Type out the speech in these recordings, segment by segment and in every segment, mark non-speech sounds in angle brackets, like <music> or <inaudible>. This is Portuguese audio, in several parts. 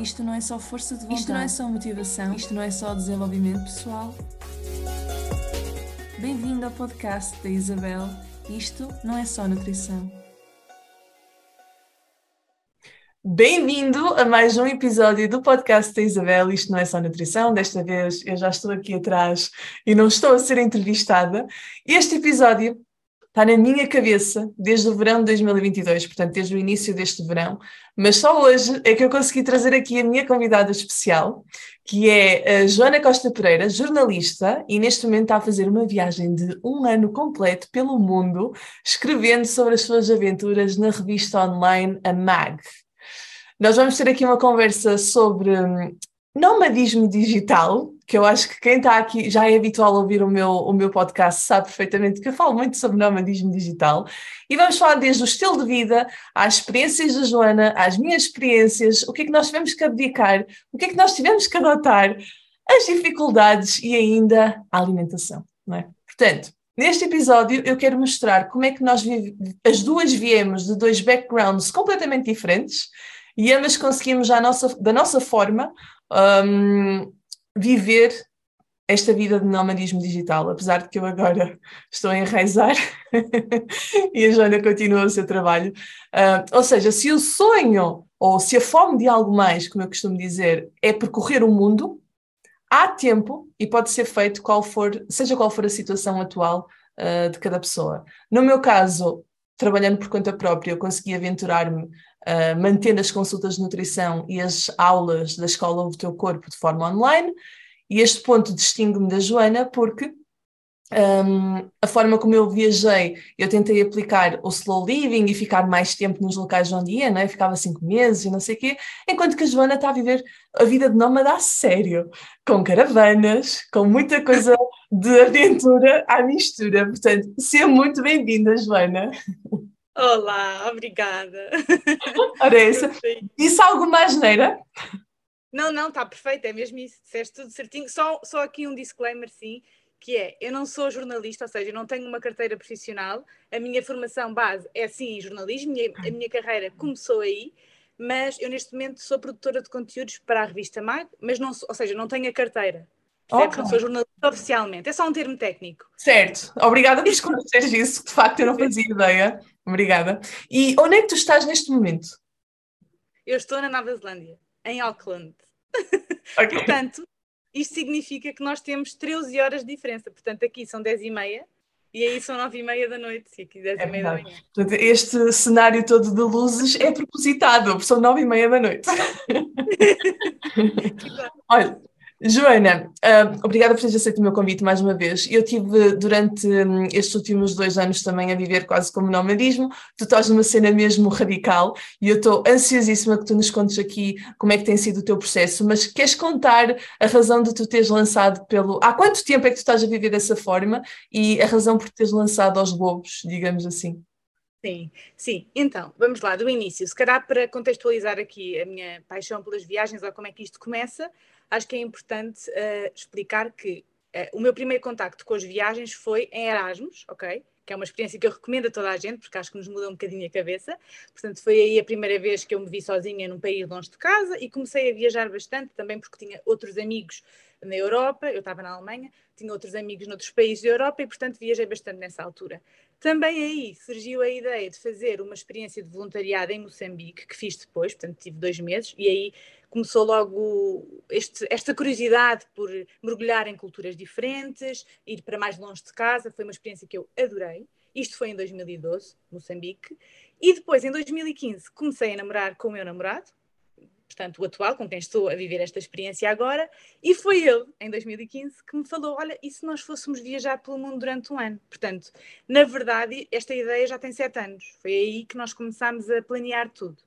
Isto não é só força de vontade. Isto não é só motivação. Isto não é só desenvolvimento pessoal. Bem-vindo ao podcast da Isabel. Isto não é só nutrição. Bem-vindo a mais um episódio do podcast da Isabel. Isto não é só nutrição, desta vez eu já estou aqui atrás e não estou a ser entrevistada. Este episódio está na minha cabeça desde o verão de 2022, portanto, desde o início deste verão, mas só hoje é que eu consegui trazer aqui a minha convidada especial, que é a Joana Costa Pereira, jornalista, e neste momento está a fazer uma viagem de um ano completo pelo mundo, escrevendo sobre as suas aventuras na revista online A Mag. Nós vamos ter aqui uma conversa sobre hum, nomadismo digital, que eu acho que quem está aqui já é habitual a ouvir o meu, o meu podcast, sabe perfeitamente que eu falo muito sobre nomadismo digital. E vamos falar desde o estilo de vida, às experiências da Joana, às minhas experiências, o que é que nós tivemos que abdicar, o que é que nós tivemos que adotar, as dificuldades e ainda a alimentação. Não é? Portanto, neste episódio eu quero mostrar como é que nós as duas viemos de dois backgrounds completamente diferentes e ambas conseguimos já nossa, da nossa forma um, viver esta vida de nomadismo digital, apesar de que eu agora estou a enraizar <laughs> e a Joana continua o seu trabalho. Uh, ou seja, se o sonho ou se a fome de algo mais, como eu costumo dizer, é percorrer o mundo, há tempo e pode ser feito qual for, seja qual for a situação atual uh, de cada pessoa. No meu caso, trabalhando por conta própria, eu consegui aventurar-me uh, mantendo as consultas de nutrição e as aulas da Escola do Teu Corpo de forma online. E este ponto distingue-me da Joana porque um, a forma como eu viajei, eu tentei aplicar o slow living e ficar mais tempo nos locais onde ia, né? ficava cinco meses e não sei o quê, enquanto que a Joana está a viver a vida de nómada a sério, com caravanas, com muita coisa de aventura à mistura. Portanto, seja muito bem-vinda, Joana. <laughs> Olá, obrigada. <laughs> Essa. Disse alguma asneira? Não, não, está perfeito, é mesmo isso, disseste tudo certinho. Só, só aqui um disclaimer, sim, que é, eu não sou jornalista, ou seja, eu não tenho uma carteira profissional, a minha formação base é sim em jornalismo, a minha carreira começou aí, mas eu neste momento sou produtora de conteúdos para a revista MAG, mas não, ou seja, não tenho a carteira. Okay. Não sou jornalista oficialmente, é só um termo técnico. Certo, obrigada por esclareceres isso, de facto eu não fazia ideia. Obrigada. E onde é que tu estás neste momento? Eu estou na Nova Zelândia, em Auckland. <laughs> Okay. Portanto, isto significa que nós temos 13 horas de diferença. Portanto, aqui são 10 e meia e aí são 9 e meia da noite e aqui 10 é e meia da manhã. Portanto, este cenário todo de luzes é propositado, porque são 9 e meia da noite. <laughs> Olha, Joana, uh, obrigada por teres aceito o meu convite mais uma vez. Eu tive durante um, estes últimos dois anos também a viver quase como nomadismo. Tu estás numa cena mesmo radical e eu estou ansiosíssima que tu nos contes aqui como é que tem sido o teu processo. Mas queres contar a razão de tu teres lançado pelo. Há quanto tempo é que tu estás a viver dessa forma e a razão por teres lançado aos lobos, digamos assim? Sim, sim. Então, vamos lá, do início. Se calhar para contextualizar aqui a minha paixão pelas viagens ou como é que isto começa acho que é importante uh, explicar que uh, o meu primeiro contacto com as viagens foi em Erasmus, ok? Que é uma experiência que eu recomendo a toda a gente, porque acho que nos muda um bocadinho a cabeça. Portanto, foi aí a primeira vez que eu me vi sozinha num país longe de casa e comecei a viajar bastante, também porque tinha outros amigos na Europa, eu estava na Alemanha, tinha outros amigos noutros países da Europa e, portanto, viajei bastante nessa altura. Também aí surgiu a ideia de fazer uma experiência de voluntariado em Moçambique, que fiz depois, portanto, tive dois meses, e aí começou logo este, esta curiosidade por mergulhar em culturas diferentes, ir para mais longe de casa, foi uma experiência que eu adorei. Isto foi em 2012, Moçambique. E depois, em 2015, comecei a namorar com o meu namorado, portanto, o atual, com quem estou a viver esta experiência agora, e foi ele, em 2015, que me falou: Olha, e se nós fôssemos viajar pelo mundo durante um ano? Portanto, na verdade, esta ideia já tem sete anos. Foi aí que nós começámos a planear tudo.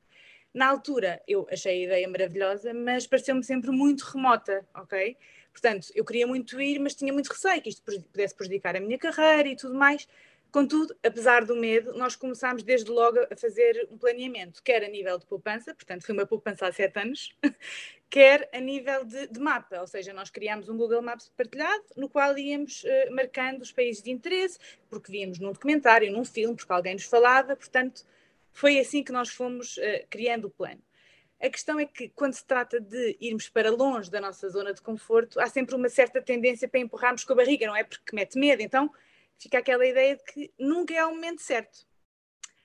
Na altura, eu achei a ideia maravilhosa, mas pareceu-me sempre muito remota, ok? Portanto, eu queria muito ir, mas tinha muito receio que isto pudesse prejudicar a minha carreira e tudo mais. Contudo, apesar do medo, nós começámos desde logo a fazer um planeamento, quer a nível de poupança, portanto, foi uma poupança há sete anos, <laughs> quer a nível de, de, mapa, ou seja, nós criámos um Google Maps partilhado, no qual íamos uh, marcando os países de interesse, porque víamos num documentário, num filme, porque alguém nos falava, portanto, foi assim que nós fomos uh, criando o plano. A questão é que, quando se trata de irmos para longe da nossa zona de conforto, há sempre uma certa tendência para empurrarmos com a barriga, não é? Porque mete medo. Então, fica aquela ideia de que nunca é o momento certo.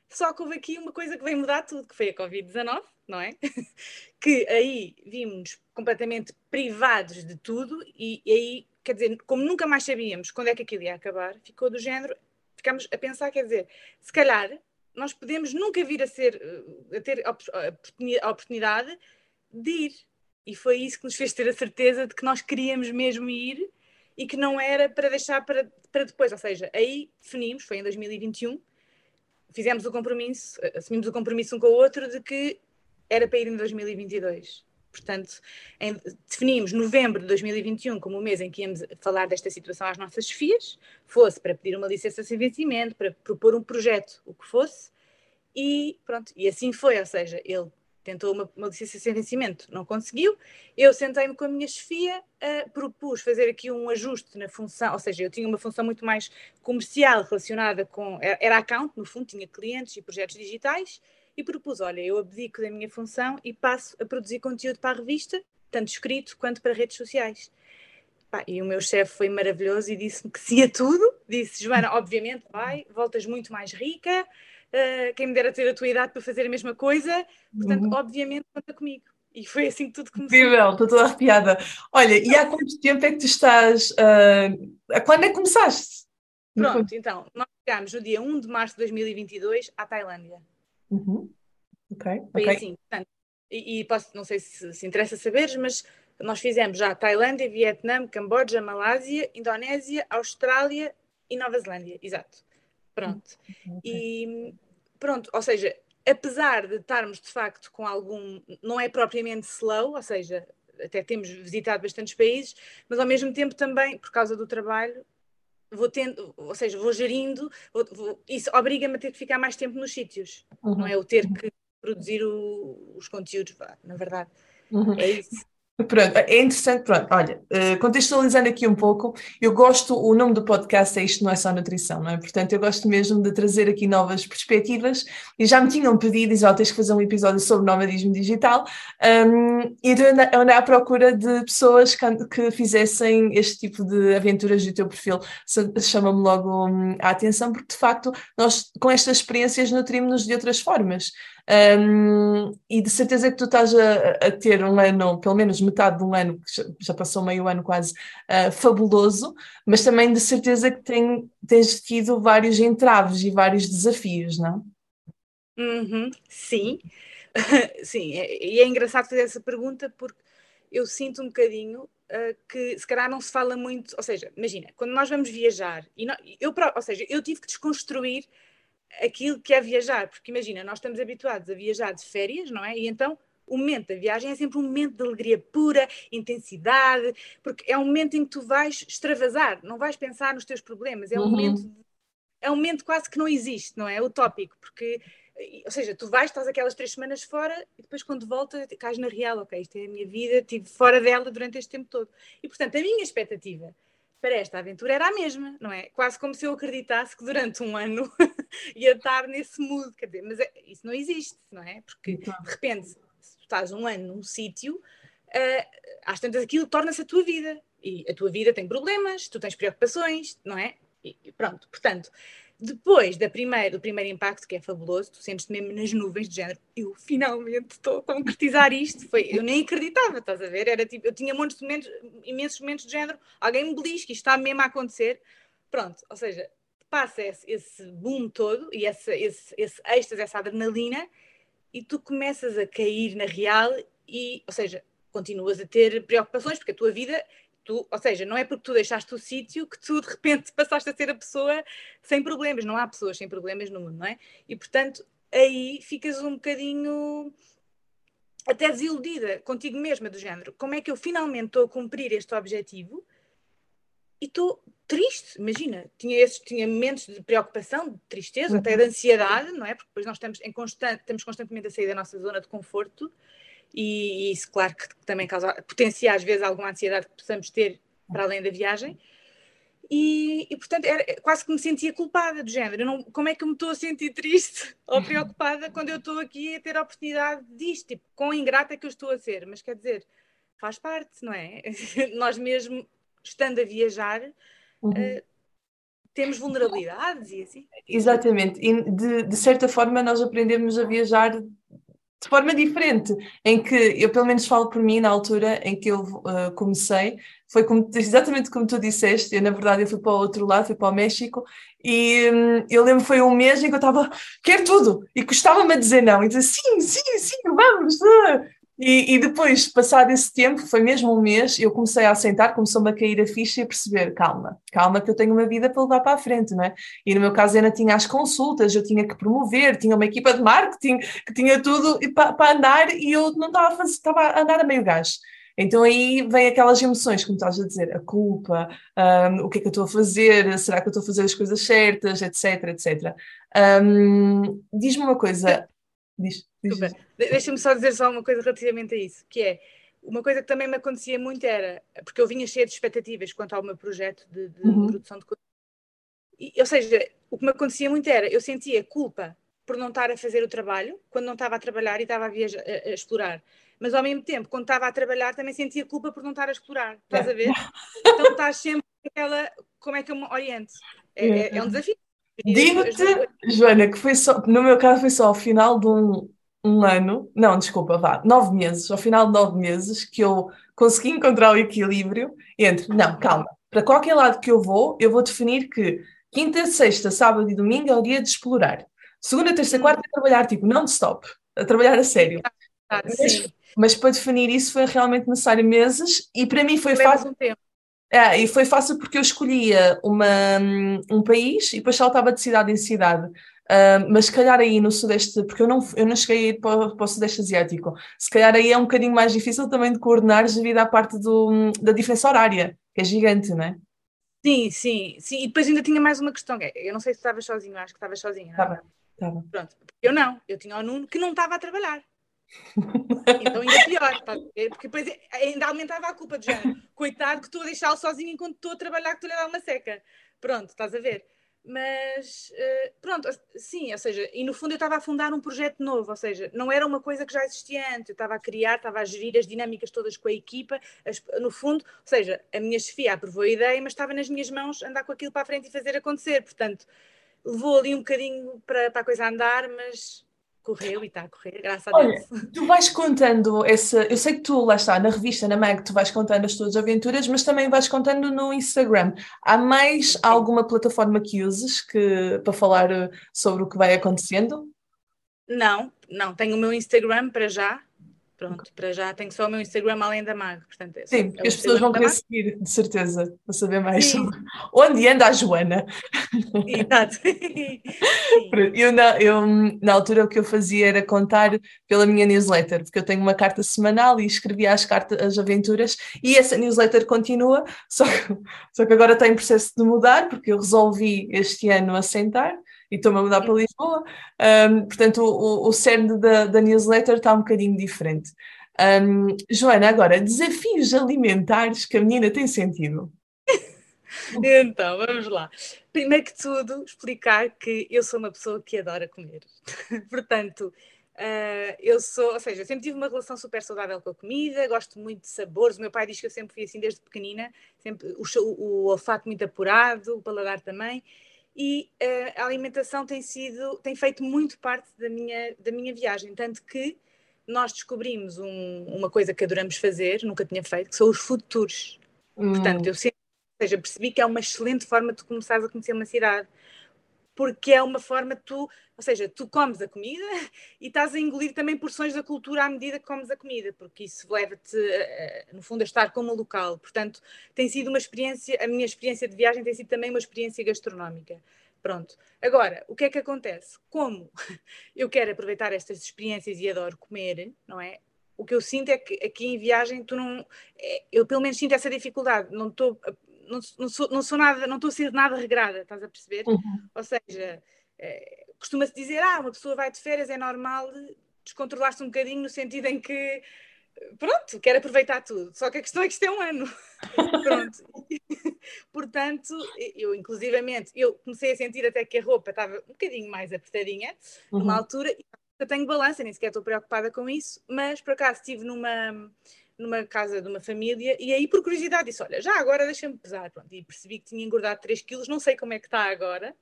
Só que houve aqui uma coisa que veio mudar tudo, que foi a Covid-19, não é? <laughs> que aí vimos completamente privados de tudo e, e, aí, quer dizer, como nunca mais sabíamos quando é que aquilo ia acabar, ficou do género, ficámos a pensar, quer dizer, se calhar nós podemos nunca vir a, ser, a ter a oportunidade de ir. E foi isso que nos fez ter a certeza de que nós queríamos mesmo ir e que não era para deixar para, para depois. Ou seja, aí definimos, foi em 2021, fizemos o compromisso, assumimos o compromisso um com o outro de que era para ir em 2022. Portanto, em, definimos novembro de 2021 como o mês em que íamos falar desta situação às nossas chefias, fosse para pedir uma licença sem vencimento, para propor um projeto, o que fosse, e pronto, e assim foi, ou seja, ele tentou uma, uma licença sem vencimento, não conseguiu, eu sentei-me com a minha chefia, uh, propus fazer aqui um ajuste na função, ou seja, eu tinha uma função muito mais comercial relacionada com, era account, no fundo, tinha clientes e projetos digitais, e propus: olha, eu abdico da minha função e passo a produzir conteúdo para a revista, tanto escrito quanto para redes sociais. E o meu chefe foi maravilhoso e disse-me que sim a tudo. Disse: Joana, obviamente, vai, voltas muito mais rica. Uh, quem me dera ter a tua idade para fazer a mesma coisa, portanto, uhum. obviamente, conta comigo. E foi assim que tudo começou. Incrível, estou toda arrepiada. Olha, e há quanto tempo é que tu estás. Uh, a quando é que começaste? Pronto, então, nós chegámos no dia 1 de março de 2022 à Tailândia. Uhum. Ok. Foi okay. assim, portanto, e, e, posso, não sei se, se interessa saberes, mas nós fizemos já Tailândia, Vietnã, Camboja, Malásia, Indonésia, Austrália e Nova Zelândia, exato. Pronto. Okay. E pronto, ou seja, apesar de estarmos de facto com algum, não é propriamente slow, ou seja, até temos visitado bastantes países, mas ao mesmo tempo também, por causa do trabalho, vou tendo, ou seja, vou gerindo, vou, vou, isso obriga-me a ter que ficar mais tempo nos sítios, uhum. não é o ter que produzir o, os conteúdos, na verdade. Uhum. É isso. Pronto, é interessante, pronto, olha, uh, contextualizando aqui um pouco, eu gosto, o nome do podcast é Isto Não É Só Nutrição, não é? Portanto, eu gosto mesmo de trazer aqui novas perspectivas e já me tinham pedido, e já tens que fazer um episódio sobre nomadismo digital, um, e eu andei à procura de pessoas que, que, fizessem este tipo de aventuras do teu perfil, chama-me logo um, a atenção, porque de facto nós com estas experiências nutrimos-nos de outras formas. Um, e de certeza que tu estás a, a, ter um ano, pelo menos metade de um ano, que já passou meio ano quase, uh, fabuloso, mas também de certeza que tem, tens tido vários entraves e vários desafios, não? Uhum, sim, <laughs> sim, é, e é engraçado fazer essa pergunta porque eu sinto um bocadinho uh, que se calhar não se fala muito, ou seja, imagina, quando nós vamos viajar, e não, eu, ou seja, eu tive que desconstruir aquilo que é viajar, porque imagina, nós estamos habituados a viajar de férias, não é? E então o momento da viagem é sempre um momento de alegria pura, intensidade, porque é um momento em que tu vais extravasar, não vais pensar nos teus problemas, é um uhum. momento é um momento quase que não existe, não é? Utópico, porque ou seja, tu vais, estás aquelas três semanas fora e depois quando volta cais na real, ok, isto é a minha vida, estive fora dela durante este tempo todo. E portanto, a minha expectativa para esta aventura era a mesma, não é? Quase como se eu acreditasse que durante um ano <laughs> ia estar nesse mood, quer dizer, mas é, isso não existe, não é? Porque de repente, se tu estás um ano num sítio, uh, às tantas aquilo torna-se a tua vida e a tua vida tem problemas, tu tens preocupações, não é? E pronto, portanto, depois da primeira, do primeiro impacto, que é fabuloso, tu sentes-te mesmo nas nuvens de género, eu finalmente estou a concretizar isto. Foi, eu nem acreditava, estás a ver? Era tipo, eu tinha muitos momentos, imensos momentos de género, alguém me que isto está mesmo a acontecer. Pronto, ou seja, passa esse, esse boom todo e esse, esse, esse êxtase, essa adrenalina, e tu começas a cair na real e, ou seja, continuas a ter preocupações, porque a tua vida tu, ou seja, não é porque tu deixaste o sítio que tu de repente <laughs> passaste a ser a pessoa sem problemas. Não há pessoas sem problemas no mundo, não é? E portanto, aí ficas um bocadinho até desiludida contigo mesma, do género. Como é que eu finalmente estou a cumprir este objetivo? E estou triste, imagina, tinha, esses, tinha momentos de preocupação, de tristeza, uhum. até de ansiedade, não é? Porque depois nós estamos, em constante, estamos constantemente a sair da nossa zona de conforto e, isso, claro, que também causa, potencia às vezes alguma ansiedade que possamos ter para além da viagem. E, e, portanto, era, quase que me sentia culpada do género. Não, como é que eu me estou a sentir triste <laughs> ou preocupada quando eu estou aqui a ter a oportunidade disto? Tipo, quão ingrata é que eu estou a ser? Mas quer dizer, faz parte, não é? <laughs> Nós mesmo, estando a viajar, uhum. uh, temos vulnerabilidades e assim. Exatamente. E de, de certa forma nós aprendemos a viajar de forma diferente, em que eu pelo menos falo por mim na altura em que eu uh, comecei, foi como, <laughs> exatamente como tu disseste, eu na verdade eu fui para o outro lado, fui para o México, e um, eu lembro foi um mês em que eu estava, quero tudo, e custava-me a dizer não, e dizer sim, sim, sim, vamos, uh, e, e, depois, passado esse tempo, foi mesmo um mês, eu comecei a assentar, começou-me a cair a ficha e a perceber, calma, calma que eu tenho uma vida para levar para a frente, não é? E no meu caso ainda tinha as consultas, eu tinha que promover, tinha uma equipa de marketing, que tinha tudo para, para andar e eu não estava a, fazer, estava a andar a meio gás. Então aí vem aquelas emoções, como estás a dizer, a culpa, um, o que é que eu estou a fazer, será que eu estou a fazer as coisas certas, etc, etc. Um, Diz-me uma coisa, diz, Deixa-me só dizer só uma coisa relativamente a isso, que é uma coisa que também me acontecia muito era, porque eu vinha cheia de expectativas quanto ao meu projeto de, de uhum. produção de e, ou seja, o que me acontecia muito era, eu sentia culpa por não estar a fazer o trabalho, quando não estava a trabalhar e estava a, viajar, a, a explorar. Mas ao mesmo tempo, quando estava a trabalhar, também sentia culpa por não estar a explorar. Estás é. a ver? <laughs> Então estás sempre aquela. Como é que eu me oriento? É, é, é um desafio. Digo-te, Joana, que foi só, no meu caso foi só ao final de um, um ano, não, desculpa, vá, nove meses, ao final de nove meses, que eu consegui encontrar o equilíbrio entre, não, calma, para qualquer lado que eu vou, eu vou definir que quinta, sexta, sábado e domingo é o dia de explorar. Segunda, terça, quarta é trabalhar, tipo, non-stop, a trabalhar a sério. Ah, mas, mas, para definir isso foi realmente necessário meses e para mim foi fácil. Um tempo. É, e foi fácil porque eu escolhia uma, um país e depois saltava de cidade em cidade. Uh, mas se calhar aí no Sudeste, porque eu não, eu não cheguei a ir para, para, o Sudeste Asiático, se calhar aí é um bocadinho mais difícil também de coordenar devido à parte do, da diferença horária, que é gigante, não é? Sim, sim, sim. E depois ainda tinha mais uma questão, é, eu não sei se estavas sozinho, acho que estavas sozinho. Estava, estava. Pronto, eu não, eu tinha o Nuno que não estava a trabalhar. Então ainda pior, porque depois ainda aumentava a culpa de género. Coitado que estou a deixá-lo sozinho enquanto estou a trabalhar, que estou a dar uma seca. Pronto, estás a ver? Mas uh, pronto, sim, ou seja, e no fundo eu estava a fundar um projeto novo, ou seja, não era uma coisa que já existia antes, eu estava a criar, estava a gerir as dinâmicas todas com a equipa, as, no fundo, ou seisa, a minha chefia aprovou a ideia, mas estava nas minhas mãos andar com aquilo para a frente e fazer acontecer, portanto, levou ali um bocadinho para, para a coisa andar, mas correu e está a correr, graças a Deus. Olha, <laughs> tu vais contando essa. Eu sei que tu, lá está, na revista, na Mag, tu vais contando as tuas aventuras, mas também vais contando no Instagram. Há mais alguma plataforma que uses que, para falar eh, sobre o que vai acontecendo? Não, não. Tenho o meu Instagram para já, Pronto, para já tenho só o meu Instagram além da Mag, portanto é Sim, porque as pessoas vão querer seguir, de certeza, para saber mais sobre onde anda a Joana. Exato. <laughs> eu, na, eu, na altura, o que eu fazia era contar pela minha newsletter, porque eu tenho uma carta semanal e escrevia as, cartas, as aventuras, e essa newsletter continua, só que, só que agora está em processo de mudar, porque eu resolvi este ano assentar e estou-me a mudar para Lisboa. Um, portanto, o, o cerne da, da, newsletter está um bocadinho diferente. Um, Joana, agora, desafios alimentares que a menina tem sentido? <laughs> então, vamos lá. Primeiro que tudo, explicar que eu sou uma pessoa que adora comer. <laughs> Portanto, uh, eu sou, ou seja, sempre tive uma relação super saudável com a comida, gosto muito de sabores. O meu pai diz que eu sempre fui assim desde pequenina, sempre o, o, o olfato muito apurado, o paladar também e uh, a alimentação tem sido, tem feito muito parte da minha, da minha viagem, tanto que nós descobrimos um, uma coisa que adoramos fazer, nunca tinha feito, que são os food tours. Hum. Portanto, eu sempre, ou seja, percebi que é uma excelente forma de começares a conhecer uma cidade, porque é uma forma tu, ou seja, tu comes a comida <laughs> e estás a engolir também porções da cultura à medida que comes a comida, porque isso leva-te, no fundo, a estar como local. Portanto, tem sido uma experiência, a minha experiência de viagem tem sido também uma experiência gastronómica. Pronto. Agora, o que é que acontece? Como <laughs> eu quero aproveitar estas experiências e adoro comer, não é? O que eu sinto é que aqui em viagem tu não. É, eu pelo menos sinto essa dificuldade. Não estou não, não, sou, não sou nada, não estou a ser nada regrada, estás a perceber? Uhum. Ou seja, é, costuma-se dizer, ah, uma pessoa vai de férias, é normal descontrolar-se um bocadinho no sentido em que pronto, quero aproveitar tudo. Só que a questão é que isto é um ano. <laughs> pronto. <laughs> Portanto, eu inclusivamente, eu comecei a sentir até que a roupa estava um bocadinho mais apertadinha, uhum. numa altura, eu tenho balança, nem sequer estou preocupada com isso, mas por acaso estive numa numa casa de uma família e aí por curiosidade disse, olha, já agora deixa-me pesar, pronto, e percebi que tinha engordado 3 quilos, não sei como é que está agora,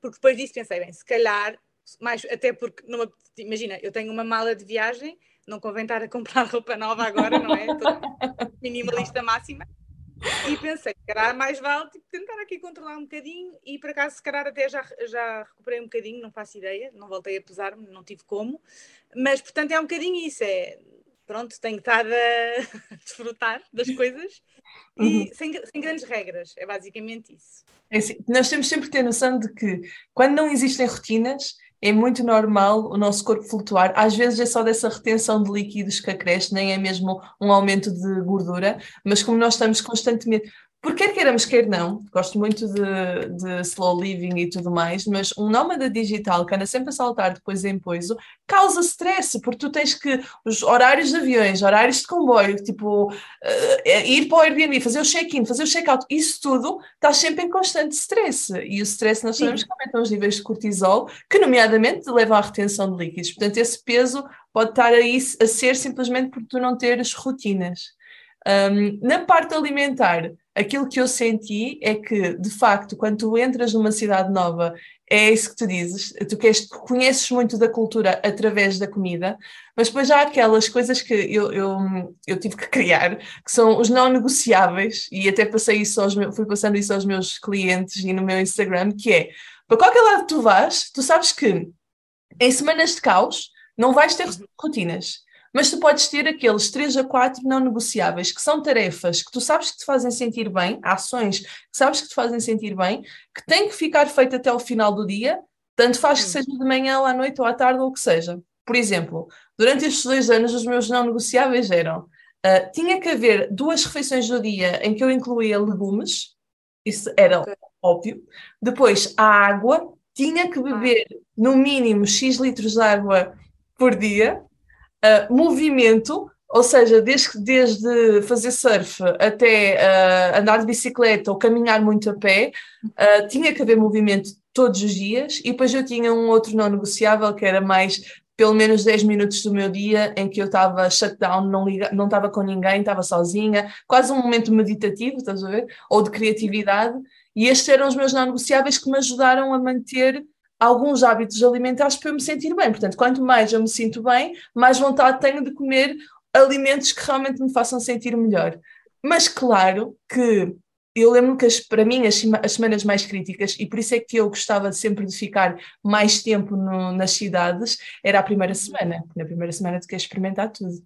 porque depois disso pensei, bem, se calhar, mais, até porque, numa, imagina, eu tenho uma mala de viagem, não convém estar a comprar <laughs> roupa nova agora, não é? minimalista máxima. E pensei, se calhar mais vale tipo, tentar aqui controlar um bocadinho e por acaso se calhar até já, já recuperei um bocadinho, não faço ideia, não voltei a pesar-me, não tive como, mas portanto é um bocadinho isso, é pronto, tenho estado a <laughs> desfrutar das coisas e uhum. sem, sem, grandes regras, é basicamente isso. É assim, nós temos sempre que ter noção de que quando não existem rotinas, é muito normal o nosso corpo flutuar. Às vezes é só dessa retenção de líquidos que acresce, nem é mesmo um aumento de gordura, mas como nós estamos constantemente. Porque quer queiramos, quer não, gosto muito de, de, slow living e tudo mais, mas um nómada digital que anda sempre a saltar de coisa em coisa causa stress, porque tu tens que, os horários de aviões, horários de comboio, tipo, uh, ir para o Airbnb, fazer o check-in, fazer o check-out, isso tudo está sempre em constante stress. E o stress nós sabemos que aumenta os níveis de cortisol, que nomeadamente leva à retenção de líquidos. Portanto, esse peso pode estar aí a ser simplesmente porque tu não teres rotinas. Um, na parte alimentar, aquilo que eu senti é que, de facto, quando tu entras numa cidade nova, é isso que tu dizes, tu queres, conheces muito da cultura através da comida, mas depois há aquelas coisas que eu, eu, eu tive que criar, que são os não negociáveis, e até passei isso aos meus, fui passando isso aos meus clientes e no meu Instagram, que é, para qualquer lado que tu vás, tu sabes que em semanas de caos não vais ter rotinas. Mas tu podes ter aqueles 3 a 4 não negociáveis, que são tarefas que tu sabes que te fazem sentir bem, ações que sabes que te fazem sentir bem, que têm que ficar feito até o final do dia, tanto faz que hum. seja de manhã ou à noite ou à tarde ou o que seja. Por exemplo, durante estes dois anos, os meus não negociáveis eram: uh, tinha que haver duas refeições do dia em que eu incluía legumes, isso era okay. óbvio. Depois, a água, tinha que beber no mínimo X litros de água por dia uh, movimento, ou seja, desde, desde fazer surf até uh, andar de bicicleta ou caminhar muito a pé, uh, tinha que haver movimento todos os dias, e depois eu tinha um outro não negociável que era mais pelo menos 10 minutos do meu dia em que eu estava shutdown, não, não estava com ninguém, estava sozinha, quase um momento meditativo, estás a ver? Ou de criatividade, e estes eram os meus não negociáveis que me ajudaram a manter alguns hábitos alimentares para eu me sentir bem. Portanto, quanto mais eu me sinto bem, mais vontade tenho de comer alimentos que realmente me façam sentir melhor. Mas claro que eu lembro que as, para mim as, as, semanas mais críticas, e por isso é que eu gostava sempre de ficar mais tempo no, nas cidades, era a primeira semana. Na primeira semana tu queres experimentar tudo.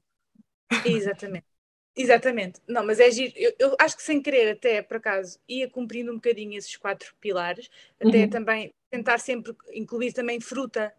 Exatamente. Exatamente. Não, mas é giro. Eu, eu, acho que sem querer, até por acaso, ia cumprindo um bocadinho esses quatro pilares, até uhum. também tentar sempre incluir também fruta.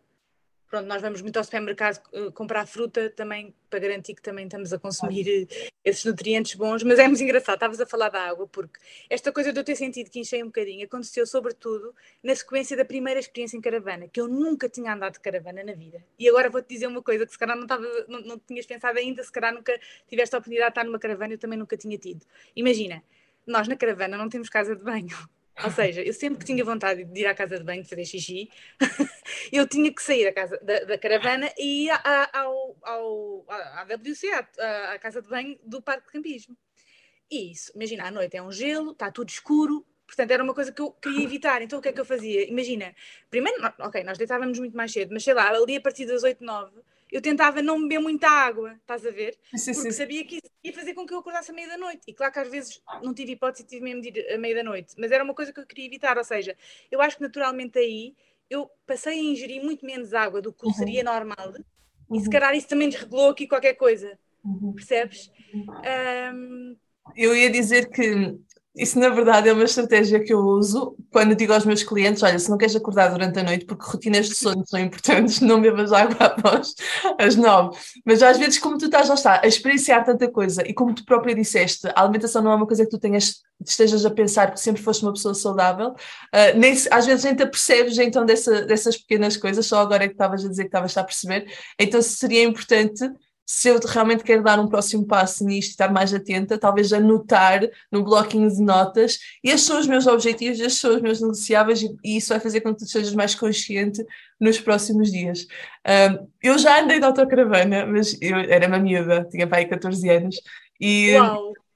Pronto, nós vamos muito ao supermercado uh, comprar fruta também para garantir que também estamos a consumir uh, esses nutrientes bons, mas é muito engraçado, estavas a falar da água, porque esta coisa de eu ter sentido que enchei um bocadinho aconteceu sobretudo na sequência da primeira experiência em caravana, que eu nunca tinha andado de caravana na vida. E agora vou-te dizer uma coisa que se calhar não, estava, não, não tinhas pensado ainda, se calhar nunca tiveste a oportunidade de estar numa caravana, eu também nunca tinha tido. Imagina, nós na caravana não temos casa de banho. Ou seja, eu sempre que tinha vontade de ir à casa de banho, fazer xixi, <laughs> eu tinha que sair da, casa, da, da caravana e ir ao, ao, à WC, à, à casa de banho do parque de campismo. E isso, imagina, à noite é um gelo, está tudo escuro, portanto era uma coisa que eu queria evitar. Então o que é que eu fazia? Imagina, primeiro, ok, nós deitávamos muito mais cedo, mas sei lá, ali a partir das 8, 9 eu tentava não beber muita água, estás a ver? Sim, Porque sim. sabia que isso ia fazer com que eu acordasse à meia da noite. E claro que às vezes não tive hipótese, tive mesmo de ir à meia da noite, mas era uma coisa que eu queria evitar. Ou seja, eu acho que naturalmente aí eu passei a ingerir muito menos água do que uhum. seria normal. Uhum. E se uhum. calhar isso também desregulou aqui qualquer coisa. Uhum. Percebes? Um... Eu ia dizer que isso, na verdade, é uma estratégia que eu uso quando digo aos meus clientes: olha, se não queres acordar durante a noite, porque rotinas de sono são importantes, <laughs> não bebas água após as nove. Mas às vezes, como tu estás, já está, a experienciar tanta coisa e como tu própria disseste, a alimentação não é uma coisa que tu tenhas, estejas a pensar que sempre foste uma pessoa saudável, uh, nem, às vezes nem te apercebes então dessa, dessas pequenas coisas, só agora é que estavas a dizer que estavas a perceber. Então seria importante se eu realmente quero dar um próximo passo nisto e estar mais atenta, talvez anotar no bloquinho de notas, estes são os meus objetivos, estes são os meus negociáveis e, e isso vai fazer com que tu sejas mais consciente nos próximos dias. Um, eu já andei de autocaravana, mas eu era uma miúda, tinha pai 14 anos, e,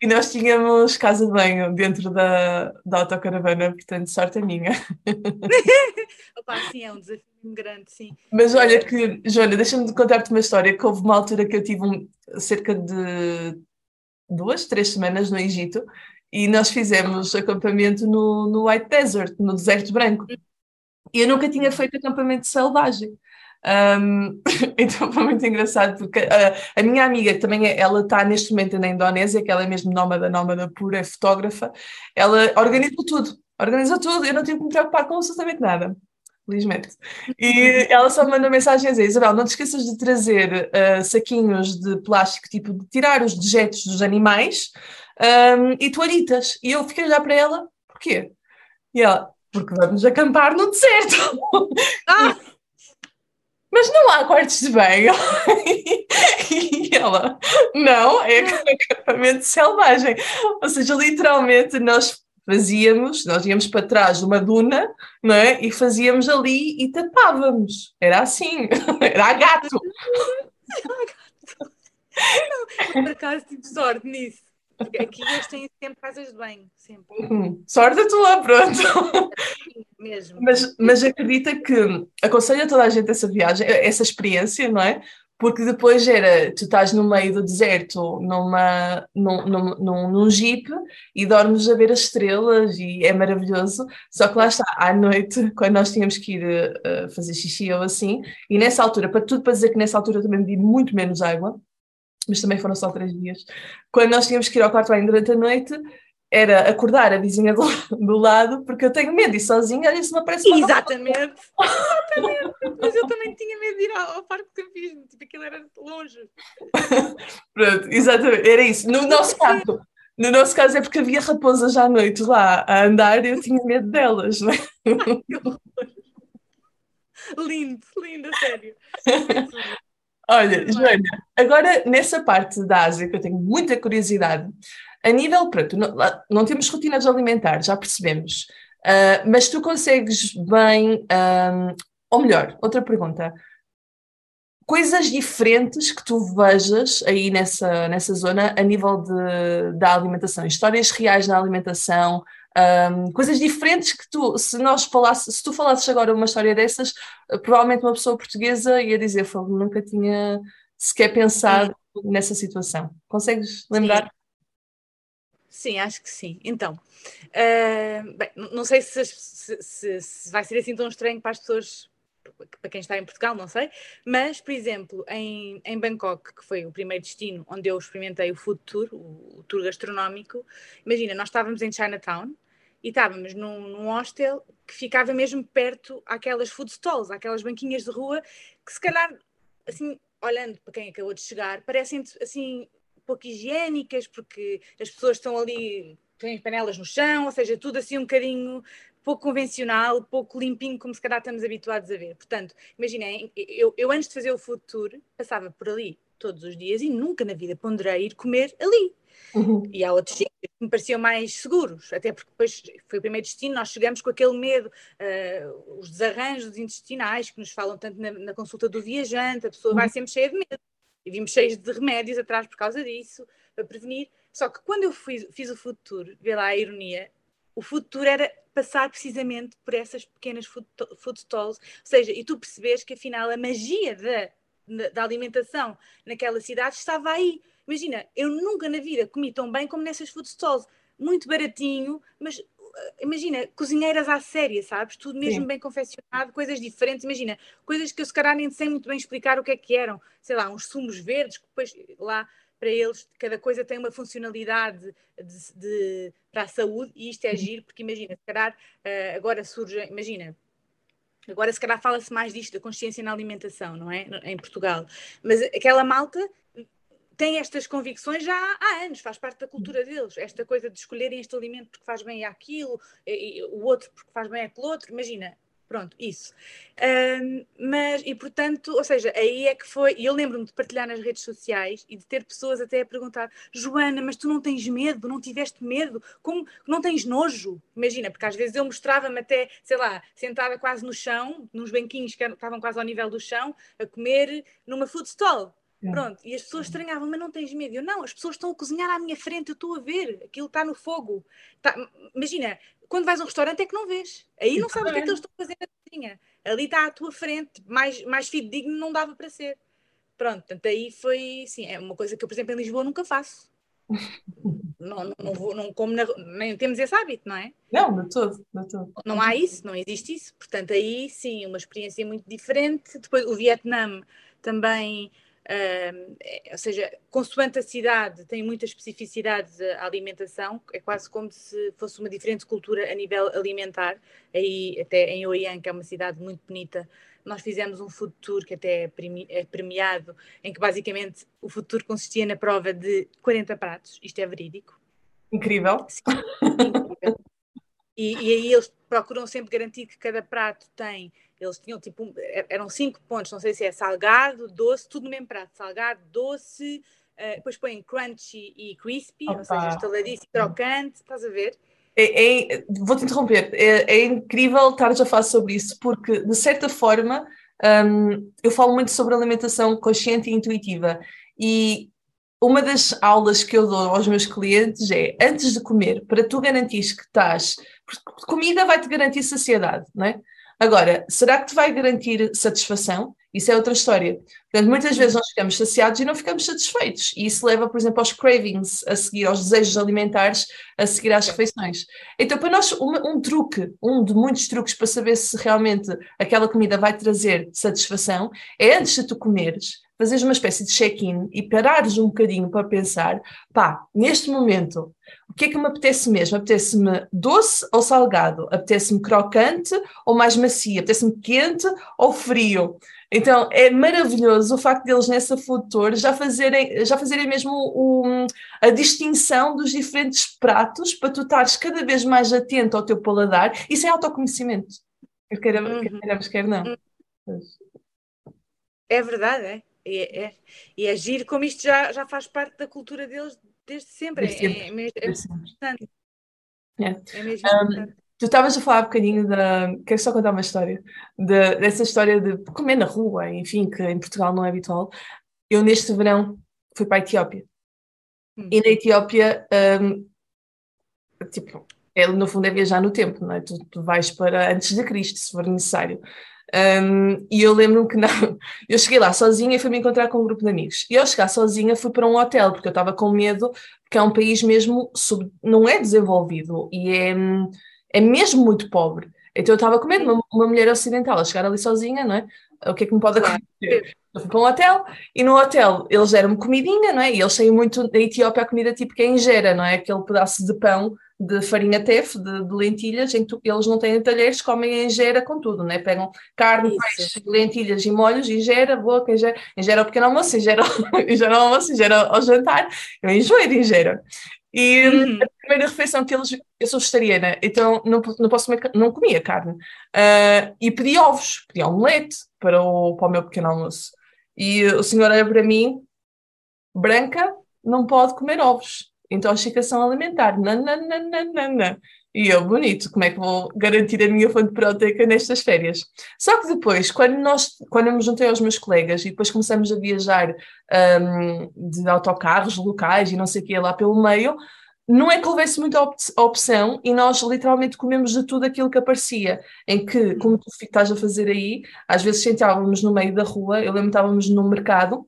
e nós tínhamos casa de banho dentro da, da autocaravana, portanto, sorte a minha. <laughs> Opa, sim, é um desafio grande, sim. Mas olha que, Joana, deixa-me contar-te uma história, que houve uma altura que eu tive um, cerca de duas, três semanas no Egito, e nós fizemos acampamento no, no White Desert, no Deserto Branco. E eu nunca tinha feito acampamento selvagem. Um, <laughs> então foi muito engraçado porque a, a minha amiga que também é, ela está neste momento na Indonésia, que ela é mesmo nómada, nómada pura, é fotógrafa, ela organiza tudo, organiza tudo, eu não tive que me preocupar com absolutamente nada. Felizmente. E <laughs> ela só manda mensagem a dizer: Isabel, não te esqueças de trazer uh, saquinhos de plástico, tipo de tirar os dejetos dos animais um, e toalhitas. E eu fiquei a olhar para ela: porquê? E ela: porque vamos acampar no deserto. <laughs> Ah! mas não há quartos de banho. <laughs> e ela, não, é acampamento selvagem. Ou seja, literalmente nós fazíamos, nós íamos para trás de uma duna, não é? E fazíamos ali e tapávamos. Era assim, <laughs> era a gato. Não, por acaso tive sorte nisso. Aqui eles têm sempre casas de banho, sempre. Uhum. Sorte a tua, pronto. Mesmo. Mas, mas acredita que aconselho a toda a gente essa viagem, essa experiência, não é? Porque depois era, tu estás no meio do deserto, numa, num, num, num, num jeep, e dormes a ver as estrelas, e é maravilhoso. Só que lá está, à noite, <laughs> quando nós tínhamos que ir uh, fazer xixi ou assim, e nessa altura, para tudo para dizer que nessa altura também bebi muito menos água, mas também foram só três dias. Quando nós tínhamos que ir ao quarto banho durante a noite, era acordar a vizinha do, <laughs> do lado, porque eu tenho medo de ir sozinha, olha, isso me aparece Exatamente, <laughs> exatamente. Mas eu também tinha medo de ir ao, ao parque de campismo, tipo, aquilo era longe. <laughs> Pronto, exatamente, era isso. No nosso caso, no nosso caso é porque havia raposas à noite lá a andar e eu tinha medo delas, não é? Ai, que horror. Lindo, lindo, sério. Olha, Joana, agora nessa parte da Ásia que eu tenho muita curiosidade, a nível, pronto, não, não temos rotinas alimentares, já percebemos, uh, mas tu consegues bem, um, ou melhor, outra pergunta, coisas diferentes que tu vejas aí nessa, nessa zona a nível de, da alimentação, histórias reais na alimentação, um, coisas diferentes que tu, se nós falasses, se tu falasses agora uma história dessas, uh, provavelmente uma pessoa portuguesa ia dizer, nunca tinha sequer pensado sim. nessa situação. Consegues lembrar? Sim, sim acho que sim. Então, uh, bem, não sei se, se, se, se, vai ser assim tão estranho para as pessoas, para quem está em Portugal, não sei, mas, por exemplo, em, em Bangkok, que foi o primeiro destino onde eu experimentei o food tour, o, o tour gastronómico, imagina, nós estávamos em Chinatown, e estávamos num, num hostel que ficava mesmo perto aquelas food stalls, aquelas banquinhas de rua que se calhar, assim, olhando para quem acabou de chegar, parecem assim pouco higiênicas, porque as pessoas estão ali, têm panelas no chão, ou seja, tudo assim um bocadinho pouco convencional, pouco limpinho, como se calhar estamos habituados a ver. Portanto, imaginem, eu, eu antes de fazer o food tour, passava por ali todos os dias e nunca na vida ponderei ir comer ali. Uhum. E há outros sítios que me pareciam mais seguros, até porque depois foi o primeiro destino, nós chegamos com aquele medo, uh, os desarranjos intestinais que nos falam tanto na, na consulta do viajante, a pessoa uhum. vai sempre cheia de medo. E vimos cheios de remédios atrás por causa disso, para prevenir. Só que quando eu fui, fiz o food tour, vê lá a ironia, o food tour era passar precisamente por essas pequenas food, food stalls, ou seja, e tu percebes que afinal a magia da, da alimentação naquela cidade estava aí Imagina, eu nunca na vida comi tão bem como nessas food stalls. Muito baratinho, mas imagina, cozinheiras à séria, sabes? Tudo mesmo Sim. bem confeccionado, coisas diferentes. Imagina, coisas que eu se calhar nem sei muito bem explicar o que é que eram. Sei lá, uns sumos verdes, que depois lá para eles cada coisa tem uma funcionalidade de, de, para a saúde e isto é giro, porque imagina, se calhar uh, agora surge, imagina, Agora, se calhar, fala-se mais disto, da consciência na alimentação, não é? Em Portugal. Mas aquela malta têm estas convicções já há anos, faz parte da cultura deles. Esta coisa de escolherem este alimento porque faz bem aquilo, e, e, o outro porque faz bem aquele outro. Imagina, Pronto, isso. Um, mas, e portanto, ou seja, aí é que foi. E eu lembro-me de partilhar nas redes sociais e de ter pessoas até a perguntar: Joana, mas tu não tens medo? Não tiveste medo? Como não tens nojo? Imagina, porque às vezes eu mostrava-me até, sei lá, sentada quase no chão, nos banquinhos que estavam quase ao nível do chão, a comer numa food stall. É. Pronto, e as pessoas estranhavam, mas não tens medo? Eu, não, as pessoas estão a cozinhar à minha frente, eu estou a ver, aquilo está no fogo. Tá, imagina, quando vais a um restaurante é que não vês. Aí não sabes o que é que eles estão a fazer na cozinha. Ali está à tua frente, mais, mais fidedigno não dava para ser. Pronto, portanto, aí foi, sim, é uma coisa que eu, por exemplo, em Lisboa nunca faço. <laughs> não, não, não, vou, não como, na, nem temos esse hábito, não é? Não, de todo, de todo. Não há isso, não existe isso. Portanto, aí sim, uma experiência muito diferente. Depois, o Vietnã também Uh, ou seja, consoante a cidade, tem muitas especificidades a alimentação, é quase como se fosse uma diferente cultura a nível alimentar. Aí, até em Oian, que é uma cidade muito bonita, nós fizemos um food tour que até é, é premiado, em que basicamente o food tour consistia na prova de 40 pratos, isto é verídico. Incrível. Sim, incrível. E, e aí eles procuram sempre garantir que cada prato tem eles tinham tipo, er, eram cinco pontos, não sei se é salgado, doce, tudo no mesmo prato, salgado, doce, uh, depois põem crunchy e crispy, Opa. ou seja, estaladíssimo, crocante, estás a ver? É, é, Vou-te interromper, é, é incrível estares a falar sobre isso, porque de certa forma um, eu falo muito sobre alimentação consciente e intuitiva, e uma das aulas que eu dou aos meus clientes é antes de comer, para tu garantires que estás. Comida vai-te garantir saciedade, não é? Agora, será que te vai garantir satisfação? Isso é outra história. Portanto, muitas vezes nós ficamos saciados e não ficamos satisfeitos. E isso leva, por exemplo, aos cravings, a seguir, aos desejos alimentares, a seguir às refeições. Então, para nós, um, um truque, um de muitos truques para saber se realmente aquela comida vai trazer satisfação, é antes de tu comeres, fazeres uma espécie de check-in e parares um bocadinho para pensar, pá, neste momento, o que é que me apetece mesmo? Apetece-me doce ou salgado? Apetece-me crocante ou mais macia? Apetece-me quente ou frio? Então é maravilhoso o facto deles nessa food tour já fazerem, já fazerem mesmo o, a distinção dos diferentes pratos para tu estares cada vez mais atento ao teu paladar. Isso é autoconhecimento. Quer uhum. queiramos, quer não. Uhum. É verdade, é. E é, é, e é giro como isto já, já faz parte da cultura deles desde sempre. Desde sempre. É, é, mesmo, é importante. É. é mesmo Tu estavas a falar um bocadinho da. Quero só contar uma história. De, dessa história de comer na rua, enfim, que em Portugal não é habitual. Eu, neste verão, fui para a Etiópia. Hum. E na Etiópia, um, tipo, ele no fundo é viajar no tempo, não é? Tu, tu vais para antes de Cristo, se for necessário. Um, e eu lembro-me que não, <laughs> eu cheguei lá sozinha e fui me encontrar com um grupo de amigos. E ao chegar sozinha fui para um hotel, porque eu estava com medo, porque é um país mesmo, sub, não é desenvolvido e é, é mesmo muito pobre. Então eu estava com medo, uma, uma mulher ocidental, a chegar ali sozinha, não é? O que é que me pode acontecer? Eu fui para um hotel e no hotel eles deram-me comidinha, não é? E eles têm muito, na Etiópia a comida típica é injera, não é? Aquele pedaço de pão de farinha tef, de, de lentilhas, em eles não têm talheres, comem ingera com tudo, né? Pegam carne, Isso. peixe, lentilhas e molhos, ingera, boca, ingera, ingera ao pequeno almoço, ingera, ingera <laughs> ao almoço, ingera ao jantar. Eu enjoei de ingera. E uhum. a primeira refeição que eles. Eu sou vegetariana, então não, não posso comer, não comia carne. Uh, e pedi ovos, pedi omelete para o, para o meu pequeno almoço. E o senhor olha para mim, branca, não pode comer ovos intoxicação alimentar. Nananana. E eu, bonito, como é que vou garantir a minha fonte proteica nestas férias? Só que depois, quando, nós, quando eu me juntei aos meus colegas e depois começamos a viajar um, de autocarros locais e não sei o que lá pelo meio, não é que houvesse muita op opção e nós literalmente comemos de tudo aquilo que aparecia, em que, como tu estás a fazer aí, às vezes sentávamos no meio da rua, eu lembro estávamos no mercado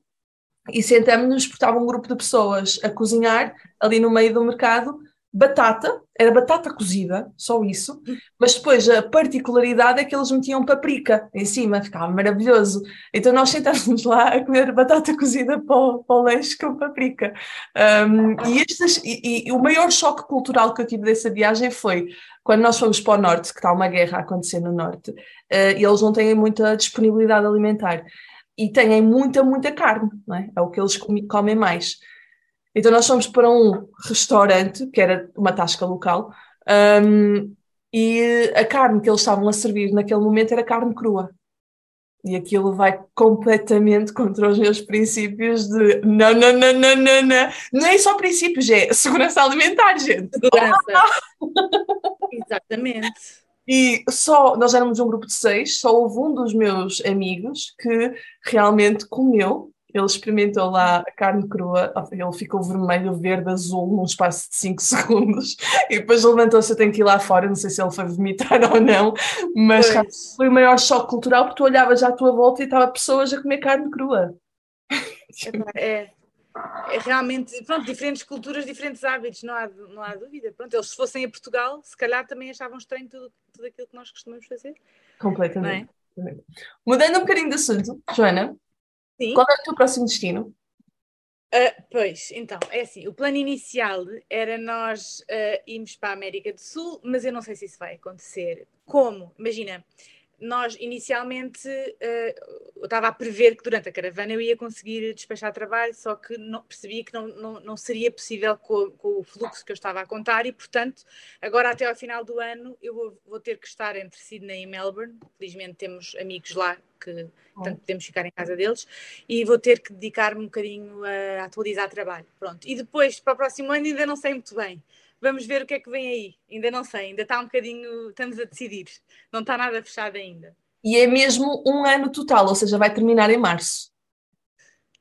e sentamos-nos porque estava um grupo de pessoas a cozinhar ali no meio do mercado batata, era batata cozida, só isso, mas depois a particularidade é que eles metiam paprika em cima, ficava maravilhoso. Então nós sentávamos lá a comer batata cozida para o, para com paprika. Um, e, estes, e, e, o maior choque cultural que eu tive dessa viagem foi quando nós fomos para o norte, que está uma guerra a acontecer no norte, uh, e eles não têm muita disponibilidade alimentar e têm muita, muita carne, é? é o que eles comem mais. Então nós fomos para um restaurante, que era uma tasca local, um, e a carne que eles estavam a servir naquele momento era carne crua. E aquilo vai completamente contra os meus princípios de não, não, não, não, não, não. Nem só princípios, é segurança alimentar, gente. Segurança. <laughs> Exatamente. E só, nós éramos um grupo de seis, só houve um dos meus amigos que realmente comeu ele experimentou lá a carne crua, ele ficou vermelho, verde, azul num espaço de 5 <laughs> segundos e depois levantou-se, eu tenho que ir lá fora, não sei se ele foi vomitar <laughs> ou não, mas pois. foi o maior choque cultural porque tu olhavas à tua volta e estava pessoas a comer carne crua. É, é realmente, pronto, diferentes culturas, diferentes hábitos, não há, não há dúvida. Pronto, eles se fossem a Portugal, se calhar também achavam estranho tudo, tudo aquilo que nós costumamos fazer. Completamente. É? Mudando um bocadinho de assunto, Joana, Sim. Qual é o teu próximo destino? Uh, pois, então, é assim, o plano inicial era nós uh, irmos para a América do Sul, mas eu não sei se isso vai acontecer. Como? Imagina, nós inicialmente uh, eu estava a prever que durante a caravana eu ia conseguir despachar trabalho, só que não, percebia que não, não, não seria possível com, com, o fluxo que eu estava a contar e, portanto, agora até ao final do ano eu vou, vou ter que estar entre Sydney e Melbourne. Felizmente temos amigos lá que portanto, podemos ficar em casa deles e vou ter que dedicar-me um bocadinho a atualizar trabalho. Pronto. E depois, para o próximo ano, ainda não sei muito bem. Vamos ver o que é que vem aí. Ainda não sei, ainda está um bocadinho, estamos a decidir. Não está nada fechado ainda. E é mesmo um ano total, ou seja, vai terminar em março.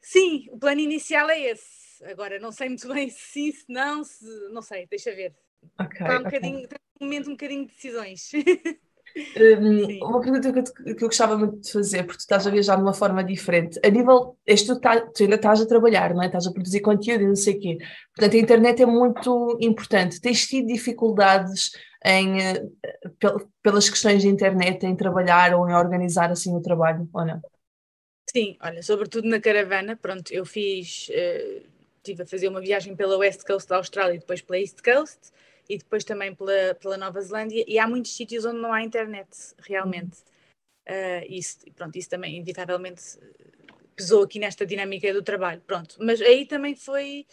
Sim, o plano inicial é esse. Agora, não sei muito <laughs> bem se sim, se não, se não sei, deixa ver. Okay, está um okay. bocadinho, está um momento um bocadinho de decisões. <laughs> Um, uma pergunta que eu, que eu, gostava muito de fazer, porque tu estás a viajar de uma forma diferente. A nível, este, tu, tá, tu ainda estás a trabalhar, não é? Estás a produzir conteúdo e não sei o quê. Portanto, a internet é muito importante. Tens tido dificuldades em, uh, pelas questões de internet, em trabalhar ou em organizar assim o trabalho, ou não? Sim, olha, sobretudo na caravana, pronto, eu fiz, uh, estive a fazer uma viagem pela West Coast da Austrália e depois pela East Coast, e depois também pela, pela Nova Zelândia, e há muitos sítios onde não há internet, realmente. Uh, isso, pronto, isso também, inevitavelmente, pesou aqui nesta dinâmica do trabalho, pronto. Mas aí também foi,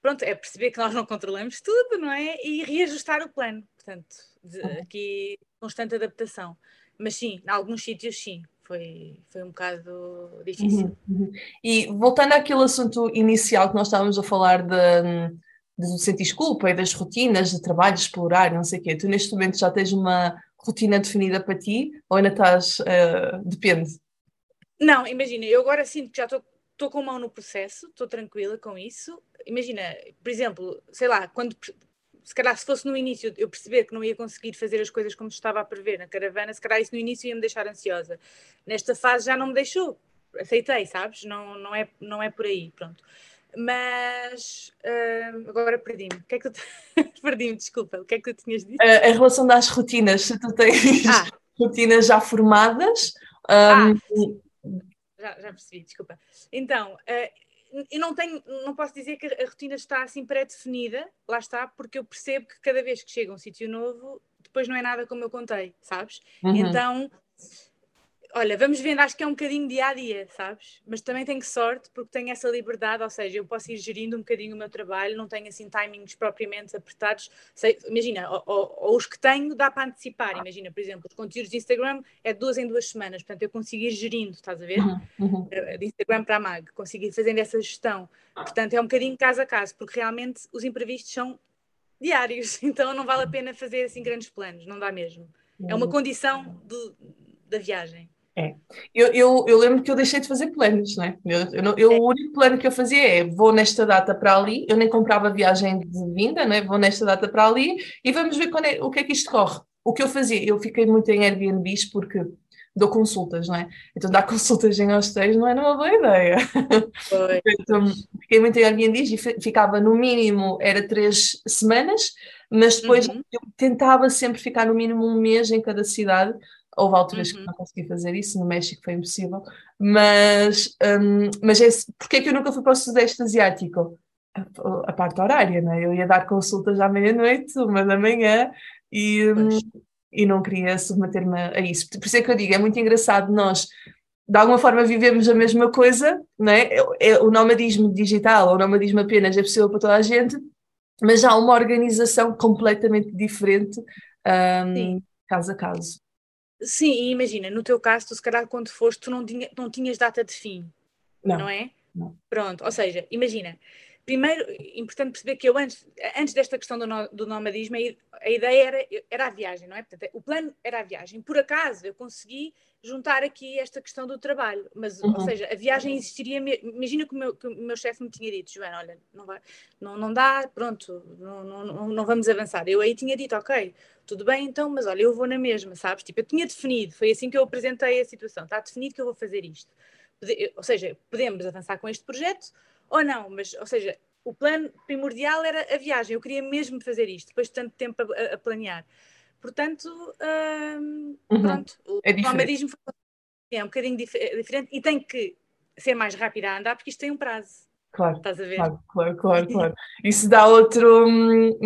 pronto, é perceber que nós não controlamos tudo, não é? E reajustar o plano, portanto, de, aqui constante adaptação. Mas sim, em alguns sítios sim, foi, foi um bocado difícil. Uhum, uhum. E voltando àquele assunto inicial que nós estávamos a falar de de sentir culpa e das rotinas de trabalho, explorar, não sei o quê. Tu neste momento já tens uma rotina definida para ti ou ainda estás, uh, depende? Não, imagina, eu agora sinto que já estou com mão no processo, estou tranquila com isso. Imagina, por exemplo, sei lá, quando se calhar se fosse no início eu perceber que não ia conseguir fazer as coisas como estava a prever na caravana, se calhar isso no início ia me deixar ansiosa. Nesta fase já não me deixou, aceitei, sabes? Não, não, é, não é por aí, pronto. Mas uh, agora perdi-me. O que é que tu <laughs> perdi-me, desculpa. O que é que tu tinhas dito? Uh, em relação das rotinas, se tu tens ah. <laughs> rotinas já formadas. Um... Ah, já, já, percebi, desculpa. Então, uh, eu não tenho, não posso dizer que a rotina está assim pré-definida, lá está, porque eu percebo que cada vez que chega a um sítio novo, depois não é nada como eu contei, sabes? Uhum. Então Olha, vamos vendo, acho que é um bocadinho dia a dia, sabes? Mas também tenho sorte porque tenho essa liberdade, ou seja, eu posso ir gerindo um bocadinho o meu trabalho, não tenho assim timings propriamente apertados. Sei, imagina, ou, ou, ou, os que tenho dá para antecipar. Imagina, por exemplo, os conteúdos de Instagram é de duas em duas semanas, portanto eu consigo ir gerindo, estás a ver? Uhum, uhum. Eh, de Instagram para a MAG, consigo ir fazendo essa gestão. Portanto, é um bocadinho caso a caso, porque realmente os imprevistos são diários, <laughs> então não vale a pena fazer assim grandes planos, não dá mesmo. É uma uhum. condição do, da viagem. É. Eu, eu, eu, lembro que eu deixei de fazer planos, não é? Eu, eu, eu, o único plano que eu fazia é vou nesta data para ali, eu nem comprava viagem de vinda, não é? Vou nesta data para ali e vamos ver é, o que é que isto corre. O que eu fazia, eu fiquei muito em Airbnbs porque dou consultas, não é? Então dar <laughs> consultas em hostéis não era uma boa ideia. <laughs> então, fiquei muito em Airbnbs e ficava no mínimo, era três semanas, mas depois uhum. eu tentava sempre ficar no mínimo um mês em cada cidade, Houve alturas uhum. que não consegui fazer isso, no México foi impossível, mas, um, mas é, porque é que eu nunca fui para o Sudeste Asiático? A, a parte horária, né? eu ia dar consultas à meia-noite, uma da manhã, e, um, e não queria submeter-me a isso. Por isso é que eu digo, é muito engraçado nós de alguma forma vivemos a mesma coisa, né? é, é, o nomadismo digital, ou o nomadismo apenas é possível para toda a gente, mas há uma organização completamente diferente um, caso a caso. Sim, imagina, no teu caso, tu se calhar quando foste, tu não, tinha, não tinhas data de fim, não, não é? Não. Pronto, ou seja, imagina, primeiro, importante perceber que eu antes, antes desta questão do, no, do nomadismo, a, ideia era, era a viagem, não é? Portanto, o plano era a viagem. Por acaso, eu consegui juntar aqui esta questão do trabalho, mas, uhum. ou seja, a viagem existiria. Imagina que o meu, que o meu chefe me tinha dito, Joana, olha, não, vai, não, não dá, pronto, não, não, não vamos avançar. Eu aí tinha dito, ok, tudo bem então, mas olha, eu vou na mesma, sabes? Tipo, eu tinha definido, foi assim que eu apresentei a situação, está definido que eu vou fazer isto. Ou seja, podemos avançar com este projeto ou não, mas, ou seja, o plano primordial era a viagem, eu queria mesmo fazer isto, depois de tanto tempo a, a planear. Portanto, hum, uhum. pronto, o é nomadismo é um bocadinho dif diferente e tem que ser mais rápido a andar porque isto tem um prazo. Claro, Estás a ver? Claro, claro, claro, <laughs> claro. Isso dá outro,